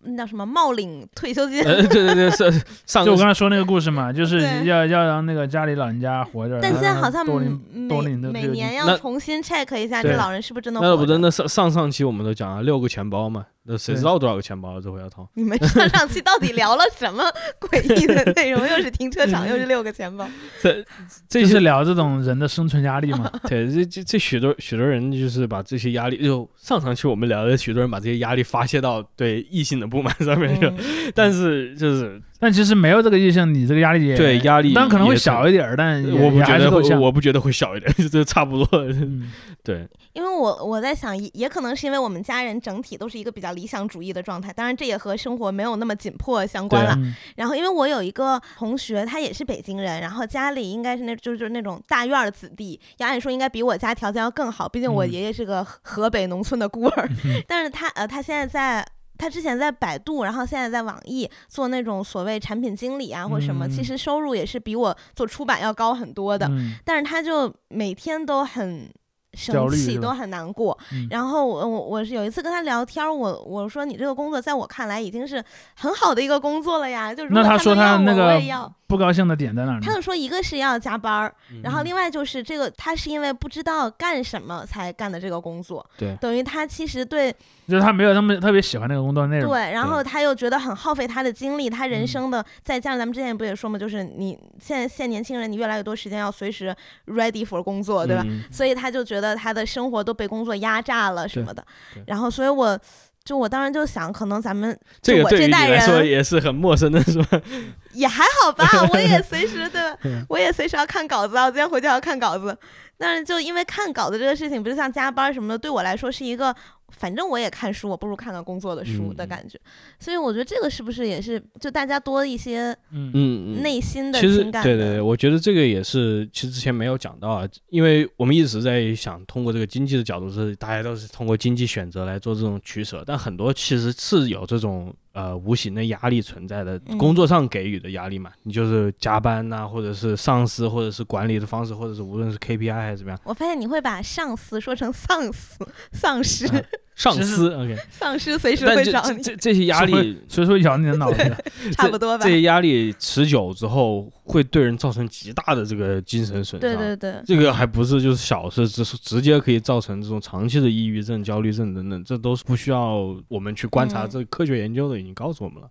那叫什么冒领退休金？对对对，是上就我刚才说那个故事嘛，就是要要让那个家里老人家活着。但现在好像每每年要重新 check 一下，这老人是不是真的活着？那不，那上上上期我们都讲了六个钱包嘛，那谁知道多少个钱包这回要掏？你们上上期到底聊了什么诡异的内容？又是停车场，又是六个钱包。这 这是聊这种人的生存压力吗？对，这这这许多许多人就是把这些压力，就上上期我们聊的许多人把这些压力发泄到对异性的不满上面去，但是就是，但其实没有这个异性，你这个压力也对压力，但可能会小一点，但我不觉得会，我不觉得会小一点，就差不多。对，因为我我在想，也也可能是因为我们家人整体都是一个比较理想主义的状态，当然这也和生活没有那么紧迫相关了。然后，因为我有一个同学，他也是北京人，然后家里应该是那就是就是那种大院的子弟，要按说应该比我家条件要更好，毕竟我爷爷是个河北农村的孤儿。但是他呃，他现在在。他之前在百度，然后现在在网易做那种所谓产品经理啊，或什么，其实收入也是比我做出版要高很多的。但是他就每天都很生气，都很难过。然后我我我是有一次跟他聊天，我我说你这个工作在我看来已经是很好的一个工作了呀。就如果他说他那个要。不高兴的点在哪？他就说，一个是要加班儿，然后另外就是这个他是因为不知道干什么才干的这个工作，对，等于他其实对，就是他没有那么特别喜欢那个工作内容，对，然后他又觉得很耗费他的精力，他人生的再加上咱们之前不也说嘛，就是你现在现年轻人，你越来越多时间要随时 ready for 工作，对吧？所以他就觉得他的生活都被工作压榨了什么的，然后所以我。就我当时就想，可能咱们这个对于你来说也是很陌生的，是吧？也还好吧，我也随时对，我也随时要看稿子啊，我今天回去要看稿子。但是就因为看稿子这个事情，不是像加班什么的，对我来说是一个。反正我也看书，我不如看看工作的书的感觉，所以我觉得这个是不是也是就大家多一些嗯。嗯内心的情感？对对对，我觉得这个也是，其实之前没有讲到啊，因为我们一直在想通过这个经济的角度，是大家都是通过经济选择来做这种取舍，但很多其实是有这种呃无形的压力存在的，工作上给予的压力嘛，你就是加班呐，或者是上司，或者是管理的方式，或者是无论是 KPI 还是怎么样。我发现你会把上司说成丧司、丧尸。上司，OK，丧尸随时会找你。这这些压力，所以说咬你的脑子，差不多吧。这些压力持久之后，会对人造成极大的这个精神损伤。对对对，这个还不是就是小事，只是直接可以造成这种长期的抑郁症、焦虑症等等，这都是不需要我们去观察，这科学研究的已经告诉我们了。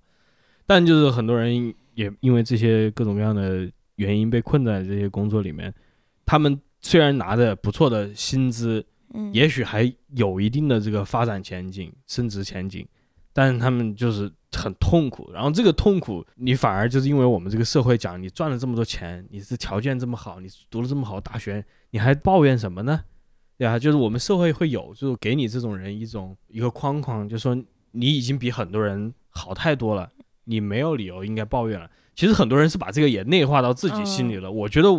但就是很多人也因为这些各种各样的原因被困在这些工作里面，他们虽然拿着不错的薪资。也许还有一定的这个发展前景、升值前景，但是他们就是很痛苦。然后这个痛苦，你反而就是因为我们这个社会讲，你赚了这么多钱，你是条件这么好，你读了这么好大学，你还抱怨什么呢？对啊，就是我们社会会有，就是给你这种人一种一个框框，就说你已经比很多人好太多了，你没有理由应该抱怨了。其实很多人是把这个也内化到自己心里了。我觉得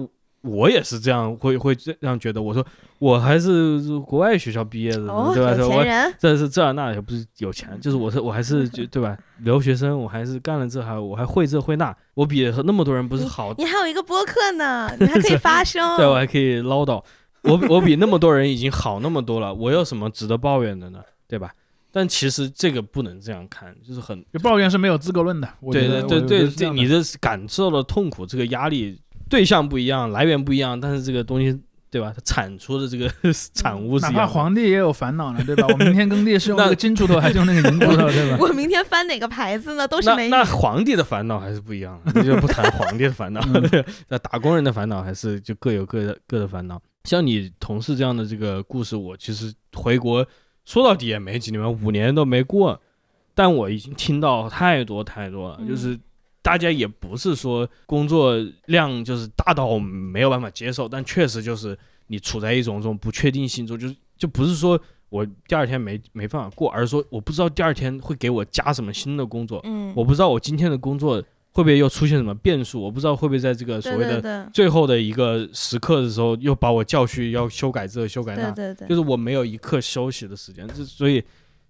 我也是这样，会会这样觉得。我说我还是国外学校毕业的，对吧？有钱人，这是这那也不是有钱，就是我是我还是就对吧？留学生，我还是干了这还我还会这会那，我比那么多人不是好。你还有一个播客呢，你还可以发声，对我还可以唠叨。我我比那么多人已经好那么多了，我有什么值得抱怨的呢？对吧？但其实这个不能这样看，就是很抱怨是没有资格论的。对对对对，这你的感受的痛苦，这个压力对象不一样，来源不一样，但是这个东西，对吧？它产出的这个产物是，哪怕皇帝也有烦恼呢，对吧？我明天耕地是用那个金锄头还是用那个银锄头，对吧？我明天翻哪个牌子呢？都是没那皇帝的烦恼还是不一样的，那就不谈皇帝的烦恼。那打工人的烦恼还是就各有各的各的烦恼。像你同事这样的这个故事，我其实回国。说到底也没几年，五年都没过，但我已经听到太多太多了。就是大家也不是说工作量就是大到没有办法接受，但确实就是你处在一种这种不确定性中，就是就不是说我第二天没没办法过，而是说我不知道第二天会给我加什么新的工作，嗯，我不知道我今天的工作。会不会又出现什么变数？我不知道会不会在这个所谓的最后的一个时刻的时候，又把我叫去要修改这修改那，就是我没有一刻休息的时间。这所以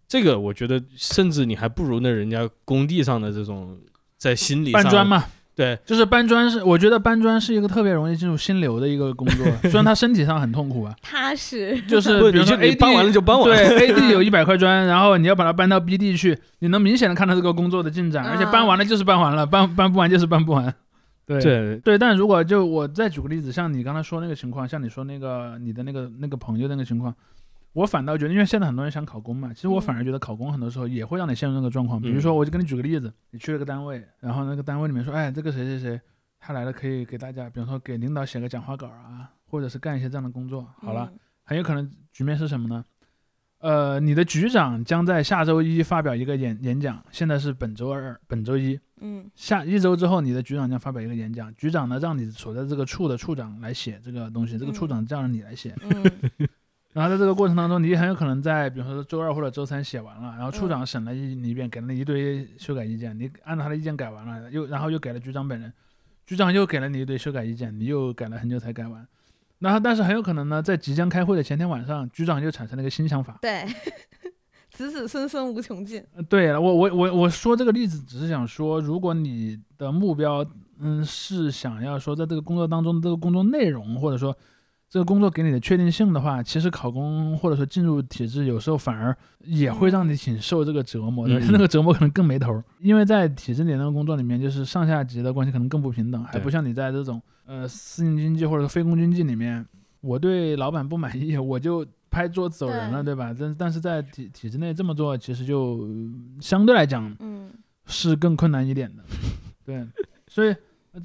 这个我觉得，甚至你还不如那人家工地上的这种在心理搬砖嘛。对，就是搬砖是，我觉得搬砖是一个特别容易进入心流的一个工作，虽然他身体上很痛苦啊。踏实。就是比如说 A D 搬完了就搬完。对，A D 有一百块砖，然后你要把它搬到 B D 去，你能明显的看到这个工作的进展，而且搬完了就是搬完了，搬搬不完就是搬不完。对对对，但如果就我再举个例子，像你刚才说那个情况，像你说那个你的那个那个朋友那个情况。我反倒觉得，因为现在很多人想考公嘛，其实我反而觉得考公很多时候也会让你陷入那个状况。比如说，我就给你举个例子，你去了个单位，然后那个单位里面说，哎，这个谁谁谁，他来了可以给大家，比如说给领导写个讲话稿啊，或者是干一些这样的工作。好了，很有可能局面是什么呢？呃，你的局长将在下周一发表一个演演讲，现在是本周二，本周一，嗯，下一周之后，你的局长将发表一个演讲，局长呢让你所在这个处的处长来写这个东西，这个处长叫着你来写。然后在这个过程当中，你很有可能在，比如说周二或者周三写完了，然后处长审了一一遍，给了你一堆修改意见，你按照他的意见改完了，又然后又给了局长本人，局长又给了你一堆修改意见，你又改了很久才改完。然后但是很有可能呢，在即将开会的前天晚上，局长又产生了一个新想法。对，子子孙孙无穷尽。对我我我我说这个例子只是想说，如果你的目标嗯是想要说在这个工作当中这个工作内容，或者说。这个工作给你的确定性的话，其实考公或者说进入体制，有时候反而也会让你挺受这个折磨的。那个折磨可能更没头，因为在体制里那个工作里面，就是上下级的关系可能更不平等，还不像你在这种呃私营经济或者说非公经济里面，我对老板不满意，我就拍桌子走人了，对吧？但但是在体体制内这么做，其实就相对来讲，嗯，是更困难一点的。对，所以。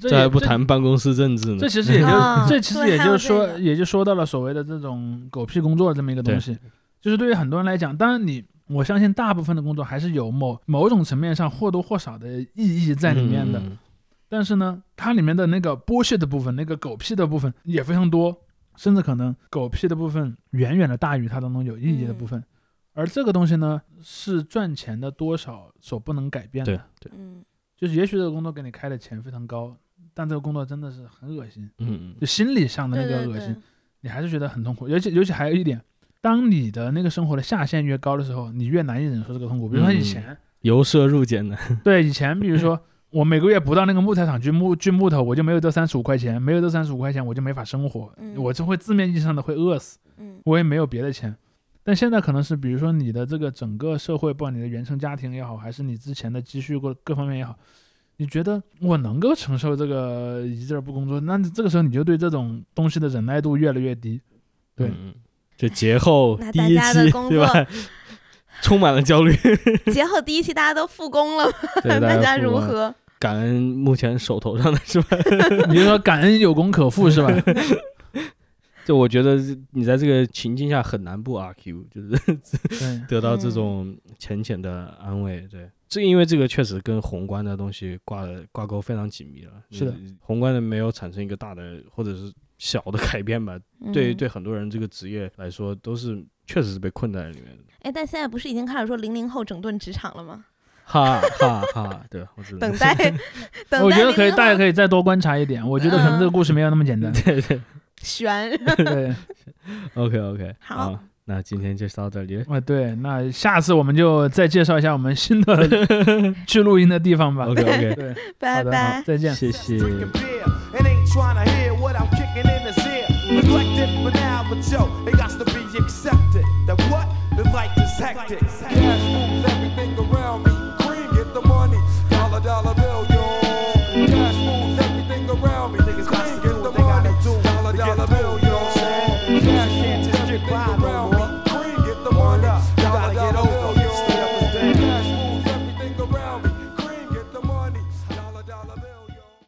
这还不谈办公室政治呢？这其实也就这其实也就是说也就说到了所谓的这种狗屁工作这么一个东西，就是对于很多人来讲，当然你我相信大部分的工作还是有某某种层面上或多或少的意义在里面的，但是呢，它里面的那个剥削的部分，那个狗屁的部分也非常多，甚至可能狗屁的部分远远的大于它当中有意义的部分，而这个东西呢，是赚钱的多少所不能改变的。对对，嗯，就是也许这个工作给你开的钱非常高。但这个工作真的是很恶心，嗯，就心理上的那个恶心，你还是觉得很痛苦。尤其尤其还有一点，当你的那个生活的下限越高的时候，你越难以忍受这个痛苦。比如说以前由奢入俭的，对，以前比如说 我每个月不到那个木材厂锯木锯木头，我就没有这三十五块钱，没有这三十五块钱我就没法生活，我就会字面意义上的会饿死，嗯，我也没有别的钱。但现在可能是比如说你的这个整个社会，不管你的原生家庭也好，还是你之前的积蓄各各方面也好。你觉得我能够承受这个一阵不工作？那这个时候你就对这种东西的忍耐度越来越低。对，就节后第一期对吧？充满了焦虑。节后第一期大家都复工了，大家如何？感恩目前手头上的是吧？你说感恩有功可复是吧？就我觉得你在这个情境下很难不阿 Q，就是得到这种浅浅的安慰，对。这因为这个确实跟宏观的东西挂的挂钩非常紧密了。是的，宏观的没有产生一个大的或者是小的改变吧。对对，很多人这个职业来说都是确实是被困在里面的。哎，但现在不是已经开始说零零后整顿职场了吗？哈哈哈，对，我知道。等待，等我觉得可以，大家可以再多观察一点。我觉得可能这个故事没有那么简单。对对，悬。对，OK OK，好。那今天就到这里。啊，对，那下次我们就再介绍一下我们新的 去录音的地方吧。OK OK，对，拜拜，再见，谢谢。